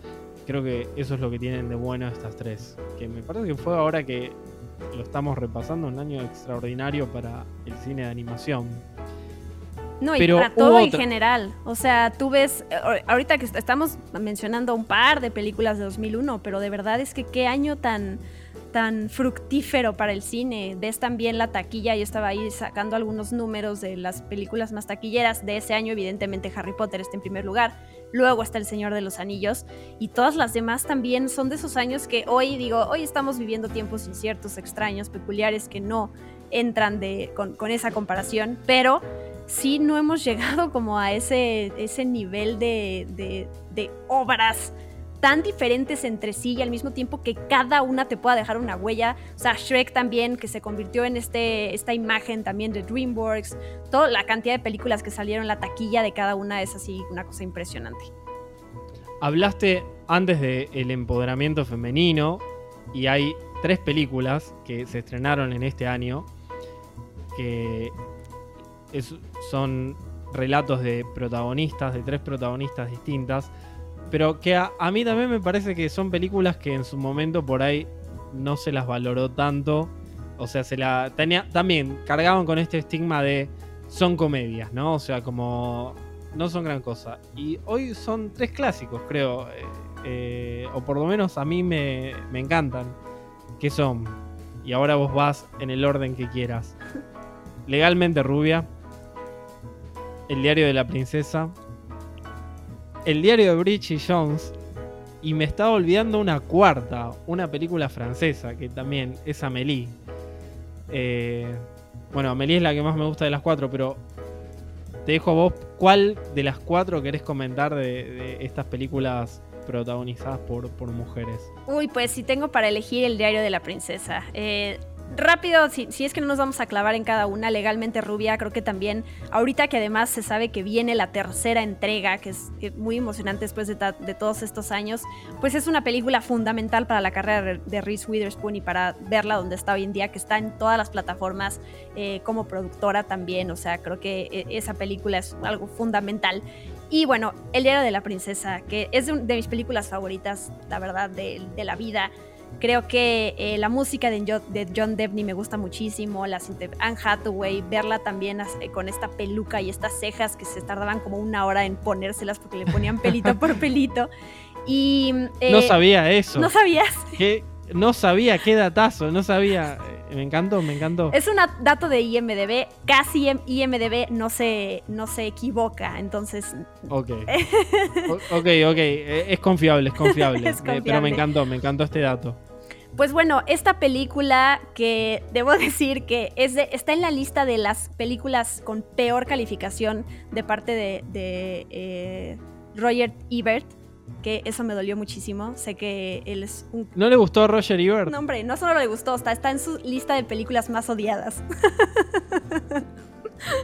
creo que eso es lo que tienen de bueno estas tres. Que me parece que fue ahora que lo estamos repasando, un año extraordinario para el cine de animación. No, y para todo en general. O sea, tú ves, eh, ahorita que estamos mencionando un par de películas de 2001, pero de verdad es que qué año tan, tan fructífero para el cine. Ves también la taquilla, yo estaba ahí sacando algunos números de las películas más taquilleras de ese año, evidentemente Harry Potter está en primer lugar, luego está El Señor de los Anillos y todas las demás también son de esos años que hoy digo, hoy estamos viviendo tiempos inciertos, extraños, peculiares que no entran de, con, con esa comparación, pero sí no hemos llegado como a ese, ese nivel de, obras tan diferentes entre sí y al mismo tiempo que cada una te pueda dejar una huella. O sea, Shrek también, que se convirtió en este, esta imagen también de DreamWorks. Toda la cantidad de películas que salieron, la taquilla de cada una es así una cosa impresionante. Hablaste antes del el empoderamiento femenino y hay tres películas que se estrenaron en este año, que son relatos de protagonistas, de tres protagonistas distintas, pero que a, mí también me parece que son películas que en su momento por ahí no se las valoró tanto. O sea, se la tenía también cargaban con este estigma de son comedias, ¿no? O sea, como no son gran cosa. Y hoy son tres clásicos, creo. Eh, eh, o por lo menos a mí me, me encantan. Que son, y ahora vos vas en el orden que quieras. Legalmente rubia. El diario de la princesa. El diario de Bridget Jones. Y me estaba olvidando una cuarta, una película francesa, que también es Amélie. Eh, bueno, Amélie es la que más me gusta de las cuatro, pero te dejo a vos cuál de las cuatro querés comentar de, estas películas protagonizadas por, por, mujeres. Uy, pues si tengo para elegir el diario de la princesa. Eh, rápido, si, es que no nos vamos a clavar en cada una, legalmente rubia, creo que también, ahorita que además se sabe que viene la tercera entrega, que es muy emocionante después de, todos estos años, pues es una película fundamental para la carrera de Reese Witherspoon y para verla donde está hoy en día, que está en todas las plataformas eh, como productora también, o sea, creo que eh, esa película es algo fundamental. Y bueno, El diario de la princesa, que es de, mis películas favoritas, la verdad, de, de la vida. Creo que eh, la música de, de, John Debney me gusta muchísimo, la Anne Hathaway, verla también eh, con esta peluca y estas cejas que se tardaban como una hora en ponérselas porque le ponían pelito por pelito. Y, no eh, sabía eso. ¿No sabías? ¿Qué? No sabía, qué datazo, no sabía. Me encantó, me encantó. Es un dato de IMDB, casi IMDB no se, no se equivoca, entonces... Ok, [laughs] ok, ok, es confiable, es confiable, [laughs] es confiable. pero me encantó, me encantó este dato. Pues bueno, esta película que debo [laughs] decir que es está en la lista de las películas con peor calificación de parte de, eh, Roger Ebert, que eso me dolió muchísimo. Sé que él es un... ¿No le gustó a Roger Ebert? No, hombre, no solo le gustó, está, está en su lista de películas más odiadas. [laughs]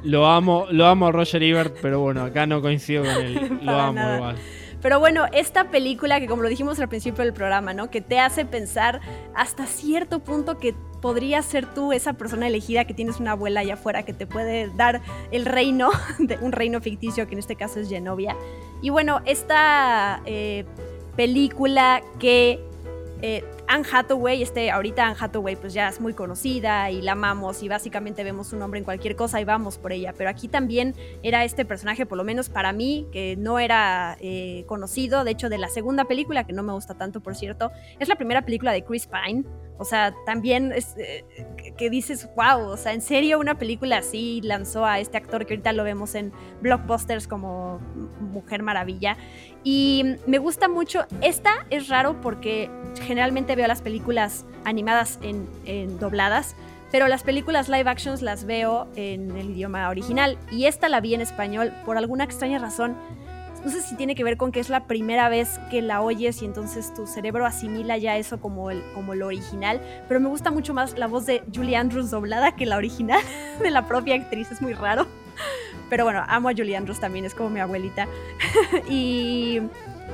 Lo amo, lo amo a Roger Ebert, pero bueno, acá no coincido con él. [laughs] Lo amo igual. Pero bueno, esta película que como lo dijimos al principio del programa, ¿no? Que te hace pensar hasta cierto punto que podrías ser tú esa persona elegida que tienes una abuela allá afuera que te puede dar el reino, [laughs] de un reino ficticio que en este caso es Genovia. Y bueno, esta eh, película que eh, Anne Hathaway, este, ahorita Anne Hathaway pues ya es muy conocida y la amamos y básicamente vemos su nombre en cualquier cosa y vamos por ella, pero aquí también era este personaje, por lo menos para mí, que no era eh, conocido, de hecho de la segunda película, que no me gusta tanto por cierto, es la primera película de Chris Pine, o sea, también eh, que dices, wow, o sea, en serio una película así lanzó a este actor que ahorita lo vemos en blockbusters como Mujer Maravilla. Y me gusta mucho, esta es raro porque generalmente veo las películas animadas en, dobladas, pero las películas live actions las veo en el idioma original y esta la vi en español por alguna extraña razón no sé si tiene que ver con que es la primera vez que la oyes y entonces tu cerebro asimila ya eso como, el, como lo original, pero me gusta mucho más la voz de Julie Andrews doblada que la original [laughs] de la propia actriz, es muy raro. Pero bueno, amo a Julie Andrews también, es como mi abuelita. [laughs] y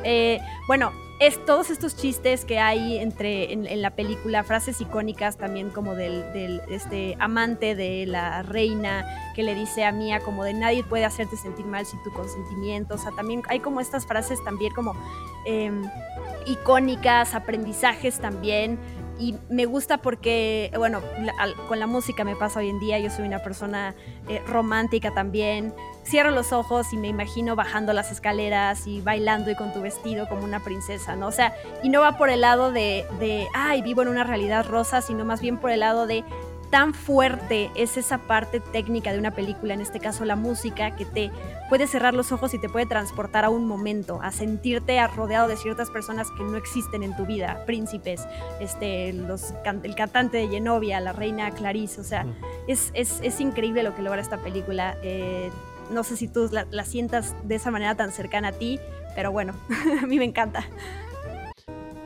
eh, bueno, es todos estos chistes que hay entre en, la película, frases icónicas también como del, este amante de la reina que le dice a Mía como de nadie puede hacerte sentir mal sin tu consentimiento. O sea, también hay como estas frases también como em, icónicas, aprendizajes también y me gusta porque, bueno, con la música me pasa hoy en día, yo soy una persona eh, romántica también, cierro los ojos y me imagino bajando las escaleras y bailando y con tu vestido como una princesa, ¿no? O sea, y no va por el lado de, de ay, vivo en una realidad rosa, sino más bien por el lado de tan fuerte es esa parte técnica de una película, en este caso la música, que te puede cerrar los ojos y te puede transportar a un momento, a sentirte rodeado de ciertas personas que no existen en tu vida, príncipes, este, los, el cantante de Genovia, la reina Clarice, o sea, es, es, increíble lo que logra esta película. Eh, no sé si tú la, la sientas de esa manera tan cercana a ti, pero bueno, [laughs] a mí me encanta.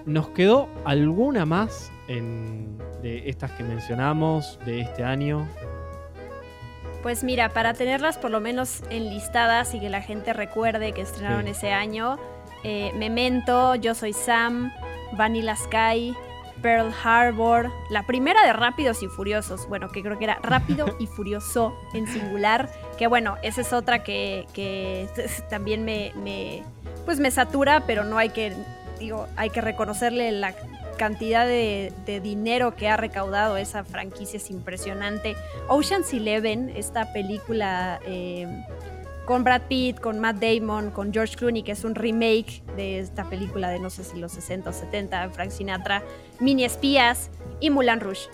¿Nos quedó alguna más en de estas que mencionamos de este año? Pues mira, para tenerlas por lo menos enlistadas y que la gente recuerde que estrenaron ese año, eh, Memento, Yo Soy Sam, Vanilla Sky, Pearl Harbor, la primera de Rápidos y Furiosos, bueno, que creo que era Rápido [laughs] y Furioso en singular, que bueno, esa es otra que, que [laughs] también me, me, pues me satura, pero no hay que, digo, hay que reconocerle la cantidad de, dinero que ha recaudado esa franquicia es impresionante. Ocean's Eleven, esta película eh, con Brad Pitt, con Matt Damon, con George Clooney, que es un remake de esta película de no sé si los 60 o 70, Frank Sinatra, Mini Espías y Mulan Rouge.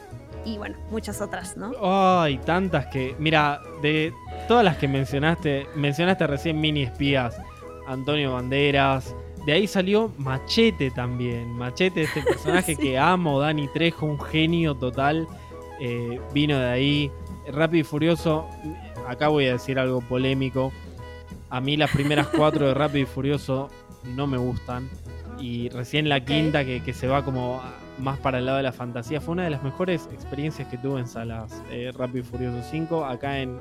Y bueno, muchas otras, ¿no? Ay, tantas que. Mira, de todas las que mencionaste, mencionaste recién Mini Espías, Antonio Banderas. De ahí salió Machete también. Machete, este [laughs] personaje que amo, Dani Trejo, un genio total. Eh, vino de ahí. Rápido y Furioso. Acá voy a decir algo polémico. A mí las primeras cuatro de Rápido y Furioso no me gustan. Y recién la quinta, que, se va como más para el lado de la fantasía, fue una de las mejores experiencias que tuve en salas. Eh, Rápido y Furioso 5. Acá en,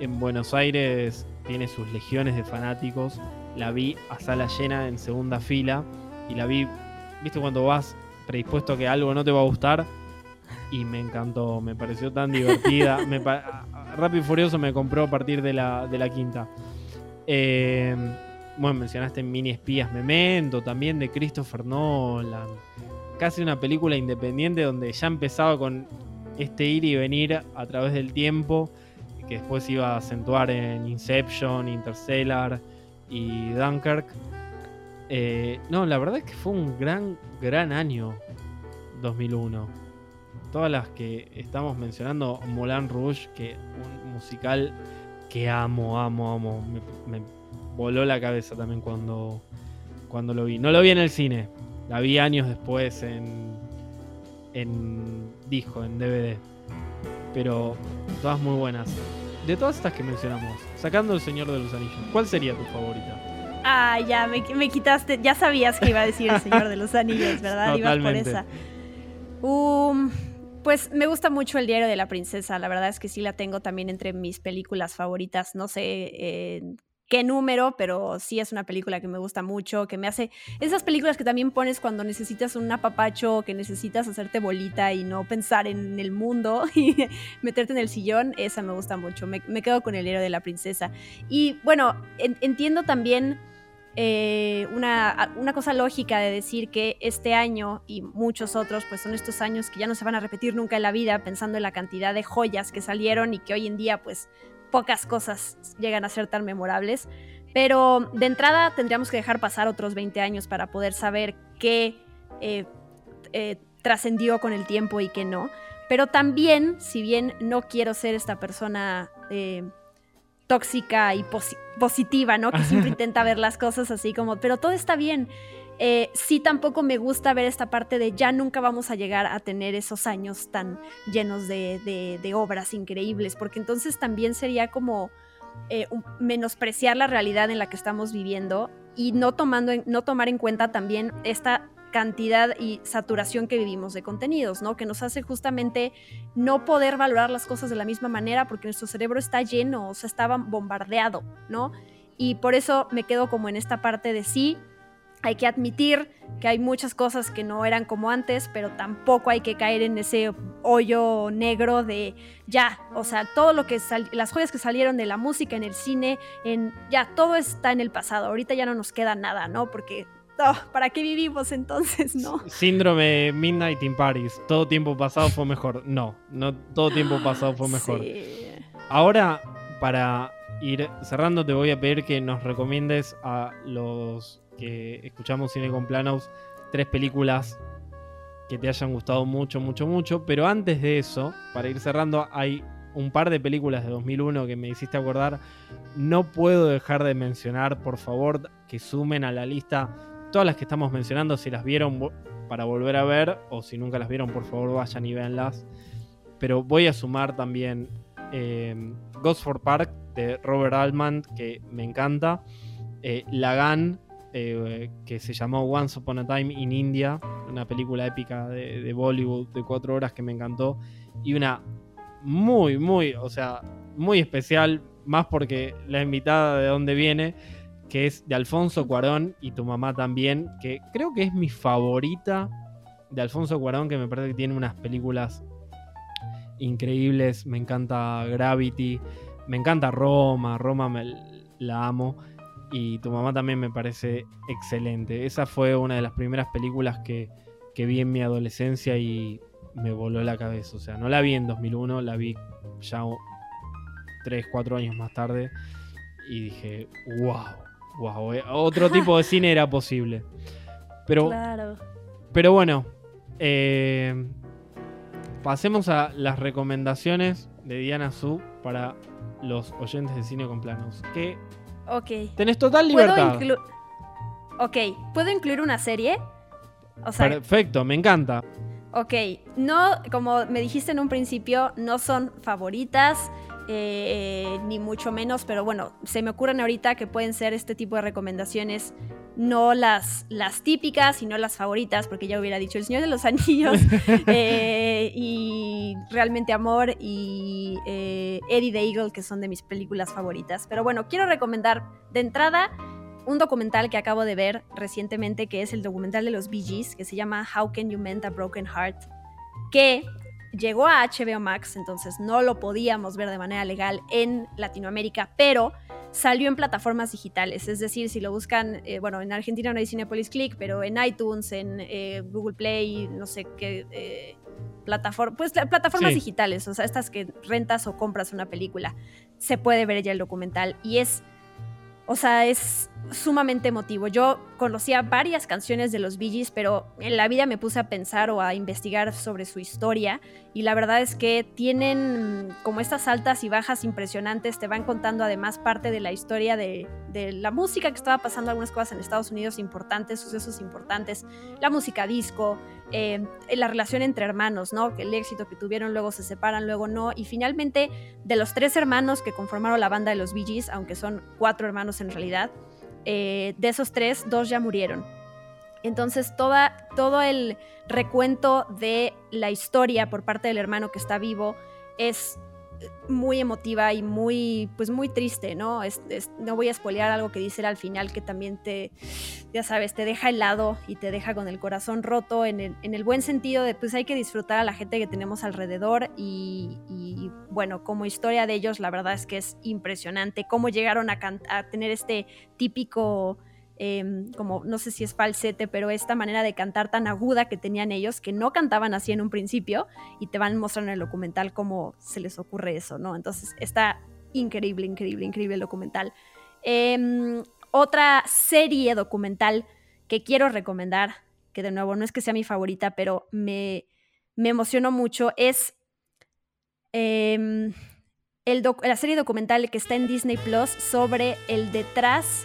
en Buenos Aires tiene sus legiones de fanáticos. La vi a sala llena en segunda fila. Y la vi, viste, cuando vas predispuesto a que algo no te va a gustar. Y me encantó, me pareció tan [laughs] divertida. me Rápido y Furioso me compró a partir de la, de la quinta. Eh, bueno, mencionaste Mini Espías Memento, también de Christopher Nolan. Casi una película independiente donde ya empezaba con este ir y venir a través del tiempo, que después iba a acentuar en Inception, Interstellar y Dunkirk. Eh, no, la verdad es que fue un gran, gran año 2001. Todas las que estamos mencionando, Moulin Rouge, que un musical que amo, amo, amo. Me, voló la cabeza también cuando, cuando lo vi. No lo vi en el cine, la vi años después en, en disco, en DVD. Pero todas muy buenas. De todas estas que mencionamos, sacando El Señor de los Anillos, ¿cuál sería tu favorita? Ah, ya, me, me quitaste. Ya sabías que iba a decir El Señor de los Anillos, ¿verdad? Ibas por esa. Um, pues me gusta mucho El diario de la princesa, la verdad es que sí la tengo también entre mis películas favoritas, no sé eh, qué número, pero sí es una película que me gusta mucho, que me hace esas películas que también pones cuando necesitas un apapacho, que necesitas hacerte bolita y no pensar en el mundo [laughs] y meterte en el sillón, esa me gusta mucho, me, quedo con El diario de la princesa. Y bueno, entiendo también eh, una, una, cosa lógica de decir que este año y muchos otros, pues son estos años que ya no se van a repetir nunca en la vida, pensando en la cantidad de joyas que salieron y que hoy en día, pues pocas cosas llegan a ser tan memorables. Pero de entrada tendríamos que dejar pasar otros 20 años para poder saber qué eh, eh, trascendió con el tiempo y qué no. Pero también, si bien no quiero ser esta persona tóxica y positiva, ¿no? Que siempre [laughs] intenta ver las cosas así como, pero todo está bien. Eh, sí tampoco me gusta ver esta parte de ya nunca vamos a llegar a tener esos años tan llenos de, obras increíbles, porque entonces también sería como eh, menospreciar la realidad en la que estamos viviendo y no, tomando no tomar en cuenta también esta cantidad y saturación que vivimos de contenidos, ¿no? Que nos hace justamente no poder valorar las cosas de la misma manera porque nuestro cerebro está lleno, o sea, estaba bombardeado, ¿no? Y por eso me quedo como en esta parte de sí, hay que admitir que hay muchas cosas que no eran como antes, pero tampoco hay que caer en ese hoyo negro de ya, o sea, todo lo que las joyas que salieron de la música en el cine, en ya todo está en el pasado. Ahorita ya no nos queda nada, ¿no? Porque ¿para qué vivimos entonces, no? Síndrome Midnight in Paris. Todo tiempo pasado fue mejor. No, no todo tiempo pasado fue mejor. Ahora, para ir cerrando, te voy a pedir que nos recomiendes a los que escuchamos Cine con Planos tres películas que te hayan gustado mucho, mucho, mucho. Pero antes de eso, para ir cerrando, hay un par de películas de 2001 que me hiciste acordar. No puedo dejar de mencionar, por favor, que sumen a la lista Todas las que estamos mencionando, si las vieron para volver a ver, o si nunca las vieron, por favor vayan y véanlas. Pero voy a sumar también eh, Gosford Park de Robert Altman, que me encanta. Eh, Lagan, eh, que se llamó Once Upon a Time in India, una película épica de, de, Bollywood de cuatro horas que me encantó. Y una muy, muy, o sea, muy especial, más porque la invitada de dónde viene que es de Alfonso Cuarón y tu mamá también, que creo que es mi favorita de Alfonso Cuarón, que me parece que tiene unas películas increíbles. Me encanta Gravity, me encanta Roma, Roma me, la amo. Y tu mamá también me parece excelente. Esa fue una de las primeras películas que, que vi en mi adolescencia y me voló la cabeza. O sea, no la vi en 2001, la vi ya 3, 4 años más tarde. Y dije, wow, wow, eh, otro [laughs] tipo de cine era posible. Pero, Claro. pero bueno, eh, pasemos a las recomendaciones de Diana Su para los oyentes de cine con planos. Que Ok. tenés total ¿Puedo libertad. inclu- Ok, ¿puedo incluir una serie? O sea, Perfecto, me encanta. Ok, no, como me dijiste en un principio, no son favoritas, eh, ni mucho menos, pero bueno, se me ocurren ahorita que pueden ser este tipo de recomendaciones, no las, las típicas, sino las favoritas, porque ya hubiera dicho El Señor de los Anillos, [laughs] eh, y Realmente Amor, y eh, Eddie the Eagle, que son de mis películas favoritas. Pero bueno, quiero recomendar de entrada un documental que acabo de ver recientemente, que es el documental de los Bee Gees, que se llama How Can You Mend a Broken Heart, que llegó a HBO Max, entonces no lo podíamos ver de manera legal en Latinoamérica, pero salió en plataformas digitales, es decir, si lo buscan, eh, bueno, en Argentina no hay Cinepolis Click, pero en iTunes, en eh, Google Play, no sé qué... Eh, plataforma, pues la- plataformas Sí. digitales, o sea, estas que rentas o compras una película, se puede ver ya el documental y es o sea, es sumamente emotivo. Yo conocía varias canciones de los Bee Gees, pero en la vida me puse a pensar o a investigar sobre su historia y la verdad es que tienen como estas altas y bajas impresionantes, te van contando además parte de la historia de, de la música que estaba pasando algunas cosas en Estados Unidos importantes, sucesos importantes, la música disco, eh, la relación entre hermanos, ¿no? El éxito que tuvieron, luego se separan, luego no, y finalmente de los tres hermanos que conformaron la banda de los Bee Gees, aunque son cuatro hermanos en realidad, eh, de esos tres, dos ya murieron. Entonces, toda, todo el recuento de la historia por parte del hermano que está vivo es muy emotiva y muy, pues muy triste, ¿no? Es- es- no voy a spoilear algo que dice al final que también te, ya sabes, te deja helado y te deja con el corazón roto en el, en el buen sentido de, pues hay que disfrutar a la gente que tenemos alrededor y, bueno, como historia de ellos, la verdad es que es impresionante cómo llegaron a, a tener este típico em, como no sé si es falsete, pero esta manera de cantar tan aguda que tenían ellos, que no cantaban así en un principio, y te van mostrando en el documental cómo se les ocurre eso, ¿no? Entonces está increíble, increíble, increíble el documental. Em, otra serie documental que quiero recomendar, que de nuevo no es que sea mi favorita, pero me, me emocionó mucho, es doc- la serie documental que está en Disney Plus sobre el detrás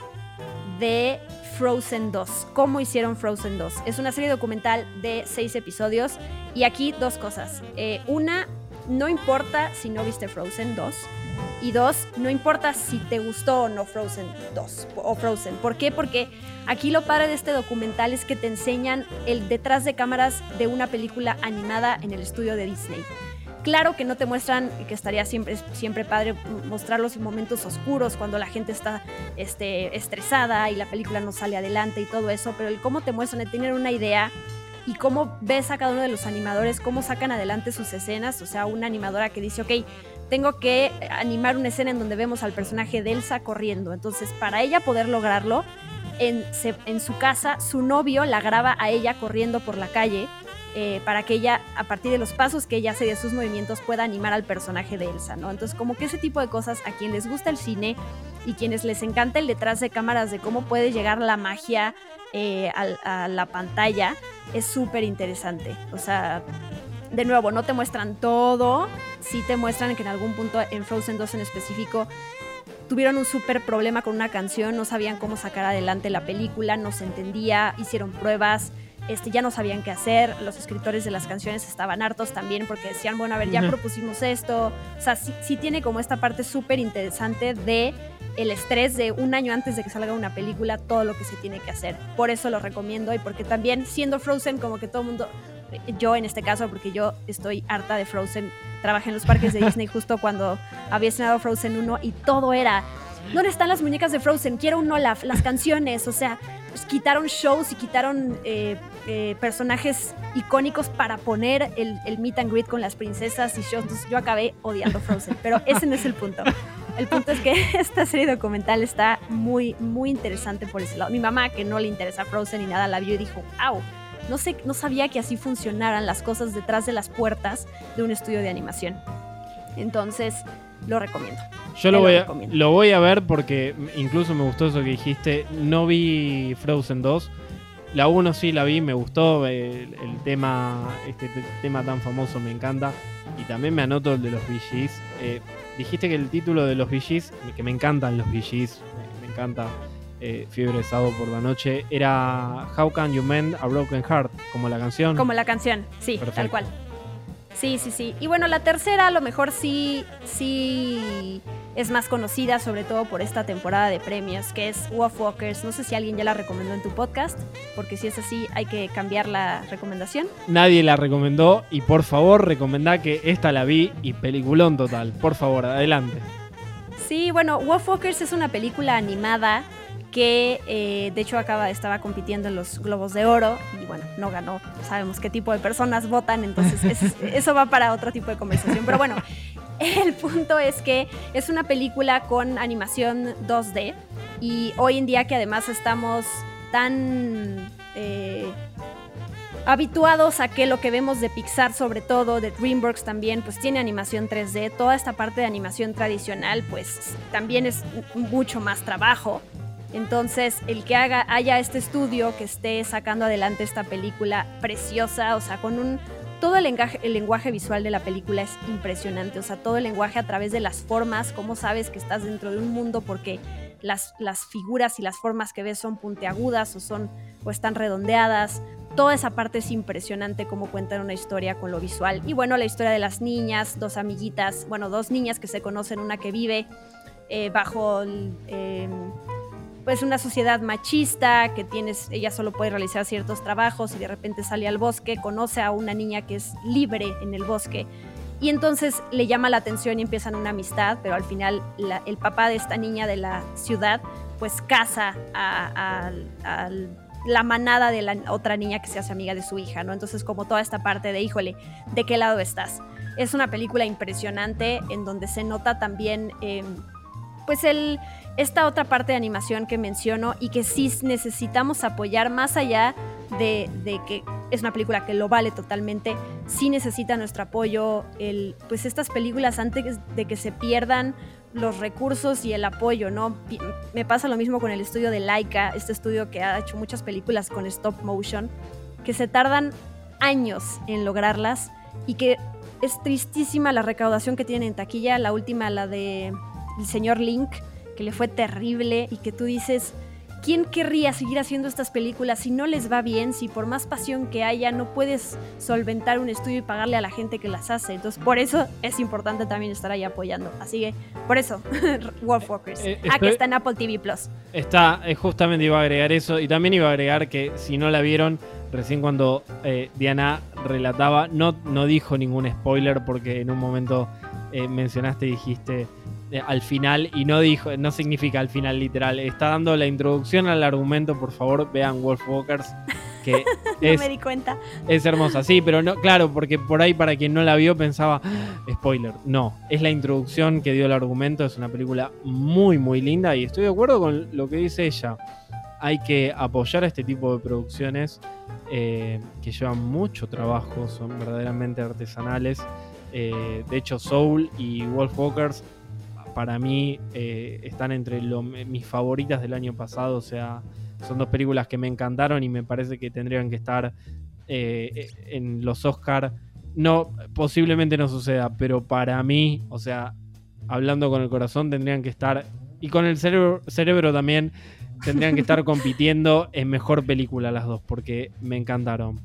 de Frozen 2. ¿Cómo hicieron Frozen 2? Es una serie documental de seis episodios y aquí dos cosas. Eh, una, no importa si no viste Frozen 2. Y dos, no importa si te gustó o no Frozen 2 o Frozen. ¿Por qué? Porque aquí lo padre de este documental es que te enseñan el detrás de cámaras de una película animada en el estudio de Disney. Claro que no te muestran, que estaría siempre, siempre padre mostrar los momentos oscuros cuando la gente está este, estresada y la película no sale adelante y todo eso, pero el cómo te muestran, el tener una idea y cómo ves a cada uno de los animadores, cómo sacan adelante sus escenas, o sea, una animadora que dice, ok, tengo que animar una escena en donde vemos al personaje de Elsa corriendo, entonces para ella poder lograrlo, en, en su casa, su novio la graba a ella corriendo por la calle eh, para que ella, a partir de los pasos que ella hace de sus movimientos, pueda animar al personaje de Elsa, ¿no? Entonces, como que ese tipo de cosas a quien les gusta el cine y quienes les encanta el detrás de cámaras de cómo puede llegar la magia eh, al- a, la pantalla, es súper interesante. O sea, de nuevo, no te muestran todo, sí te muestran que en algún punto en Frozen 2 en específico tuvieron un súper problema con una canción, no sabían cómo sacar adelante la película, no se entendía, hicieron pruebas, este, ya no sabían qué hacer, los escritores de las canciones estaban hartos también porque decían, bueno, a ver, ya propusimos esto, o sea, sí, sí tiene como esta parte súper interesante de el estrés de un año antes de que salga una película, todo lo que se tiene que hacer. Por eso lo recomiendo y porque también siendo Frozen como que todo el mundo, yo en este caso, porque yo estoy harta de Frozen, trabajé en los parques de Disney justo cuando había estrenado Frozen 1 y todo era, ¿dónde están las muñecas de Frozen? Quiero un Olaf, las canciones, o sea, quitaron shows y quitaron eh, eh, personajes icónicos para poner el, meet and greet con las princesas y shows. Yo acabé odiando Frozen, pero ese no es el punto. El punto es que [laughs] esta serie documental está muy, muy interesante por ese lado. Mi mamá, que no le interesa Frozen ni nada, la vio y dijo, ¡au! No, sé, no sabía que así funcionaran las cosas detrás de las puertas de un estudio de animación. Entonces, lo recomiendo. Yo lo voy, a, lo voy a ver porque incluso me gustó eso que dijiste. No vi Frozen 2. La 1 sí la vi, me gustó. El, tema, este tema tan famoso me encanta. Y también me anoto el de los VGs. Eh, dijiste que el título de los VGs, que me encantan los VGs, me, encanta eh, Fiebre Sábado por la Noche, era How Can You Mend a Broken Heart, como la canción. Como la canción, sí, tal cual. Sí, sí, sí. Y bueno, la tercera a lo mejor sí, sí es más conocida, sobre todo por esta temporada de premios, que es Wolf Walkers. No sé si alguien ya la recomendó en tu podcast, porque si es así hay que cambiar la recomendación. Nadie la recomendó y por favor recomendá que esta la vi y peliculón total. Por favor, adelante. Sí, bueno, Wolf Walkers es una película animada que eh, de hecho acaba, estaba compitiendo en los Globos de Oro y bueno, no ganó. Sabemos qué tipo de personas votan, entonces [laughs] eso va para otro tipo de conversación. Pero bueno, el punto es que es una película con animación 2D y hoy en día que además estamos tan... Eh, habituados a que lo que vemos de Pixar sobre todo, de DreamWorks también, pues tiene animación 3D, toda esta parte de animación tradicional pues también es mucho más trabajo. Entonces, el que haga, haya este estudio que esté sacando adelante esta película preciosa, o sea, con un... Todo el lenguaje, el lenguaje visual de la película es impresionante, o sea, todo el lenguaje a través de las formas, cómo sabes que estás dentro de un mundo porque las, las figuras y las formas que ves son puntiagudas o son están redondeadas. Toda esa parte es impresionante cómo cuentan una historia con lo visual. Y bueno, la historia de las niñas, dos amiguitas, bueno, dos niñas que se conocen, una que vive eh, bajo eh, pues una sociedad machista, que tienes, ella solo puede realizar ciertos trabajos y de repente sale al bosque, conoce a una niña que es libre en el bosque y entonces le llama la atención y empiezan una amistad, pero al final el papá de esta niña de la ciudad pues casa a, la manada de la otra niña que se hace amiga de su hija, ¿no? Entonces como toda esta parte de, híjole, ¿de qué lado estás? Es una película impresionante en donde se nota también em, pues el esta otra parte de animación que menciono y que sí necesitamos apoyar más allá de, que es una película que lo vale totalmente, sí necesita nuestro apoyo, pues estas películas antes de que se pierdan los recursos y el apoyo, ¿no? Me pasa lo mismo con el estudio de Laika, este estudio que ha hecho muchas películas con stop motion, que se tardan años en lograrlas y que es tristísima la recaudación que tienen en taquilla, la última, la de el señor Link, que le fue terrible y que tú dices, ¿quién querría seguir haciendo estas películas si no les va bien, si por más pasión que haya no puedes solventar un estudio y pagarle a la gente que las hace? Entonces, por eso es importante también estar ahí apoyando. Así que, por eso, [laughs] Wolf Walkers. Eh, Aquí está en Apple TV Plus. Está, eh, justamente iba a agregar eso y también iba a agregar que si no la vieron, recién cuando eh, Diana relataba, no, no dijo ningún spoiler porque en un momento mencionaste y dijiste eh, al final y no dijo, no significa al final literal. Está dando la introducción al argumento, por favor, vean Wolf Walkers. Que [laughs] no me di cuenta. Es hermosa, sí, pero no, claro, porque por ahí para quien no la vio pensaba, ah, spoiler. No, es la introducción que dio el argumento, es una película muy, muy linda y estoy de acuerdo con lo que dice ella. Hay que apoyar a este tipo de producciones eh, que llevan mucho trabajo, son verdaderamente artesanales. Eh, de hecho, Soul y Wolf Walkers para mí eh, están entre mis favoritas del año pasado. O sea, son dos películas que me encantaron y me parece que tendrían que estar eh, en los Oscar. No, posiblemente no suceda, pero para mí, o sea, hablando con el corazón, tendrían que estar, y con el cerebro también, tendrían que estar compitiendo en mejor película las dos, porque me encantaron.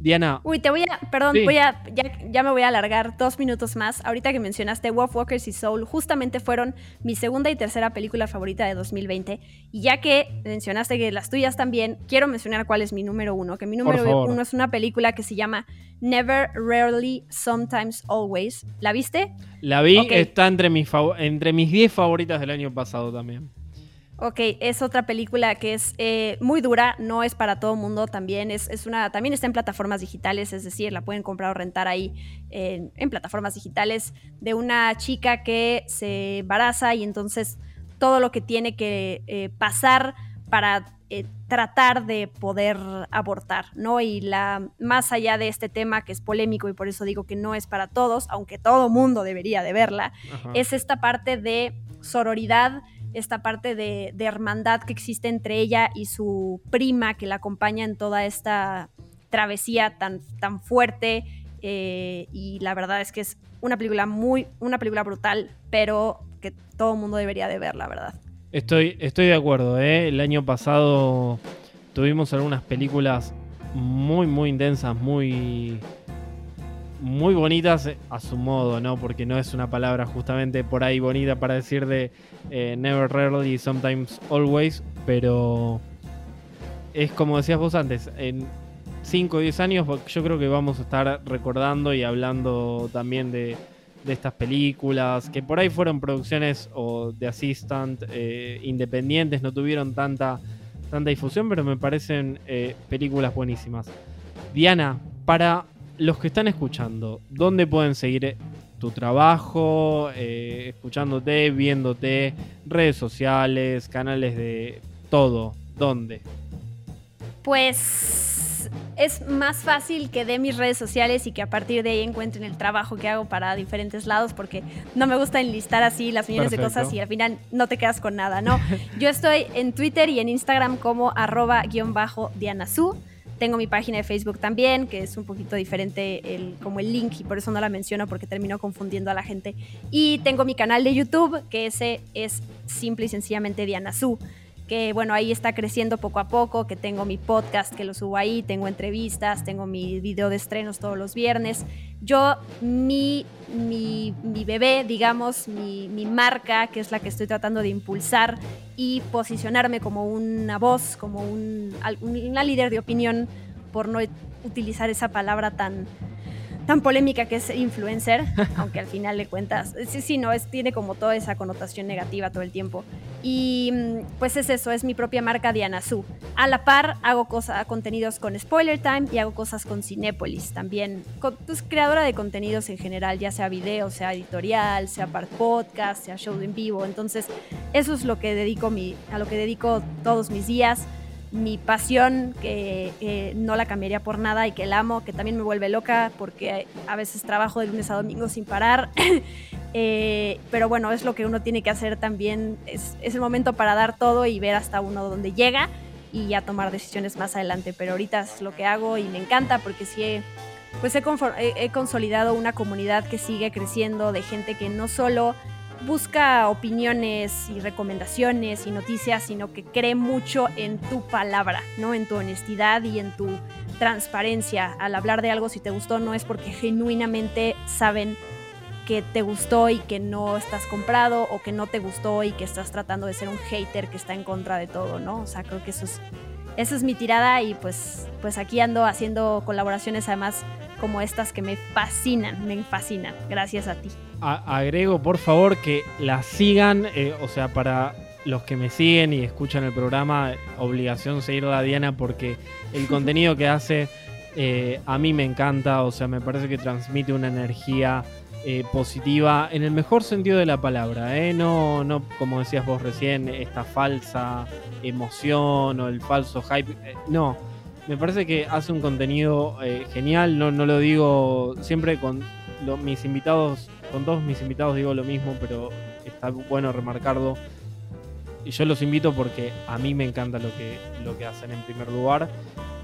Diana. Uy, te voy a, perdón, voy a, ya, me voy a alargar dos minutos más. Ahorita que mencionaste Wolf Walkers y Soul, justamente fueron mi segunda y tercera película favorita de 2020. Y ya que mencionaste que las tuyas también, quiero mencionar cuál es mi número uno. Que mi número uno es una película que se llama Never, Rarely, Sometimes, Always. ¿La viste? La vi, está entre mis, entre mis 10 favoritas del año pasado también. Ok, es otra película que es eh, muy dura, no es para todo mundo también, es, es, una, también está en plataformas digitales, es decir, la pueden comprar o rentar ahí en, en plataformas digitales, de una chica que se embaraza y entonces todo lo que tiene que eh, pasar para eh, tratar de poder abortar, ¿no? Y la, más allá de este tema que es polémico y por eso digo que no es para todos, aunque todo mundo debería de verla, es esta parte de sororidad, esta parte de, hermandad que existe entre ella y su prima que la acompaña en toda esta travesía tan, tan fuerte. Eh, y la verdad es que es una película muy, una película brutal, pero que todo el mundo debería de ver, la verdad. Estoy, estoy de acuerdo, ¿eh? El año pasado tuvimos algunas películas muy, muy intensas, muy, muy bonitas a su modo, ¿no? Porque no es una palabra justamente por ahí bonita para decir de eh, never, rarely, sometimes, always, pero es como decías vos antes, en 5 o 10 años yo creo que vamos a estar recordando y hablando también de, de estas películas, que por ahí fueron producciones o de assistant eh, independientes, no tuvieron tanta, tanta difusión, pero me parecen eh, películas buenísimas. Diana, para los que están escuchando, ¿dónde pueden seguir tu trabajo, eh, escuchándote, viéndote, redes sociales, canales de todo? ¿Dónde? Pues es más fácil que dé mis redes sociales y que a partir de ahí encuentren el trabajo que hago para diferentes lados, porque no me gusta enlistar así las millones de cosas y al final no te quedas con nada, ¿no? [laughs] Yo estoy en Twitter y en Instagram como arroba guion bajo Su. Tengo mi página de Facebook también, que es un poquito diferente como el link y por eso no la menciono porque termino confundiendo a la gente. Y tengo mi canal de YouTube, que ese es simple y sencillamente Diana Su que bueno, ahí está creciendo poco a poco, que tengo mi podcast que lo subo ahí, tengo entrevistas, tengo mi video de estrenos todos los viernes. Yo, mi, mi, mi bebé, digamos, mi, mi, marca, que es la que estoy tratando de impulsar y posicionarme como una voz, como un, una líder de opinión, por no utilizar esa palabra tan, tan polémica que es influencer, [laughs] aunque al final de cuentas, sí, sí, no, es, tiene como toda esa connotación negativa todo el tiempo. Y mm, pues es eso, es mi propia marca Diana Su. A la par hago cosas, contenidos con Spoiler Time y hago cosas con Cinépolis también. pues, creadora de contenidos en general, ya sea video, sea editorial, sea podcast, sea show en vivo. Entonces, eso es lo que dedico mi, a lo que dedico todos mis días mi pasión que no la cambiaría por nada y que la amo, que también me vuelve loca porque a veces trabajo de lunes a domingo sin parar. [laughs] Eh, pero bueno, es lo que uno tiene que hacer también. Es, el momento para dar todo y ver hasta uno dónde llega y ya tomar decisiones más adelante. Pero ahorita es lo que hago y me encanta porque sí pues he consolidado una comunidad que sigue creciendo de gente que no solo busca opiniones y recomendaciones y noticias, sino que cree mucho en tu palabra, ¿no? En tu honestidad y en tu transparencia. Al hablar de algo, si te gustó, no es porque genuinamente saben que te gustó y que no estás comprado o que no te gustó y que estás tratando de ser un hater que está en contra de todo, ¿no? O sea, creo que eso es, mi tirada y pues, pues aquí ando haciendo colaboraciones además como estas que me fascinan, me fascinan, gracias a ti agrego por favor que la sigan, eh, o sea, para los que me siguen y escuchan el programa, obligación seguirla a Diana porque el [laughs] contenido que hace eh, a mí me encanta, o sea, me parece que transmite una energía eh, positiva en el mejor sentido de la palabra, no, no como decías vos recién, esta falsa emoción o el falso hype, no. Me parece que hace un contenido genial, no, no lo digo siempre con mis invitados con todos mis invitados digo lo mismo, pero está bueno remarcarlo. Y yo los invito porque a mí me encanta lo que, lo que hacen en primer lugar.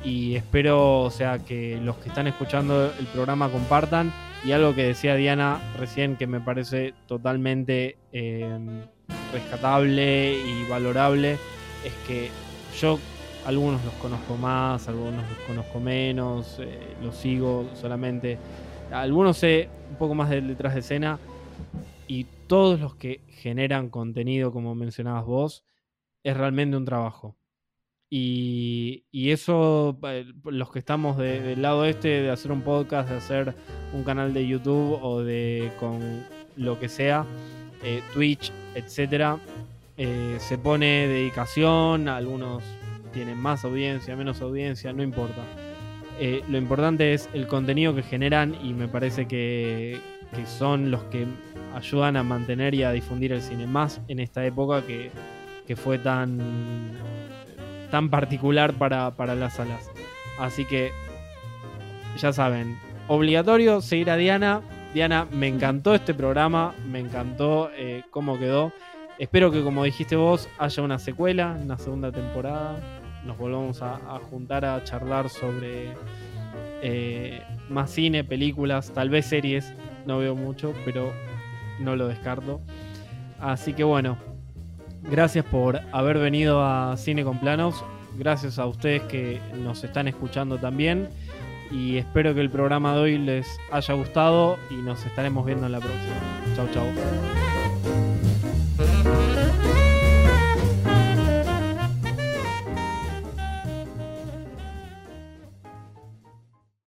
Y espero, o sea, que los que están escuchando el programa compartan. Y algo que decía Diana recién que me parece totalmente em, rescatable y valorable es que yo algunos los conozco más, algunos los conozco menos, eh, los sigo solamente algunos sé un poco más de detrás de escena y todos los que generan contenido, como mencionabas vos, es realmente un trabajo. Y, eso, eh, los que estamos del lado este, de hacer un podcast, de hacer un canal de YouTube o de con lo que sea, eh, Twitch, etcétera, eh, se pone dedicación, algunos tienen más audiencia, menos audiencia, no importa. Eh, lo importante es el contenido que generan y me parece que, son los que ayudan a mantener y a difundir el cine, más en esta época que, que fue tan, tan particular para, para las salas. Así que, ya saben, obligatorio seguir a Diana. Diana, me encantó este programa, me encantó eh, cómo quedó. Espero que, como dijiste vos, haya una secuela, una segunda temporada. Nos volvamos a, juntar a charlar sobre eh, más cine, películas, tal vez series. No veo mucho, pero no lo descarto. Así que bueno, gracias por haber venido a Cine con Planos. Gracias a ustedes que nos están escuchando también. Y espero que el programa de hoy les haya gustado y nos estaremos viendo en la próxima. Chau, chau.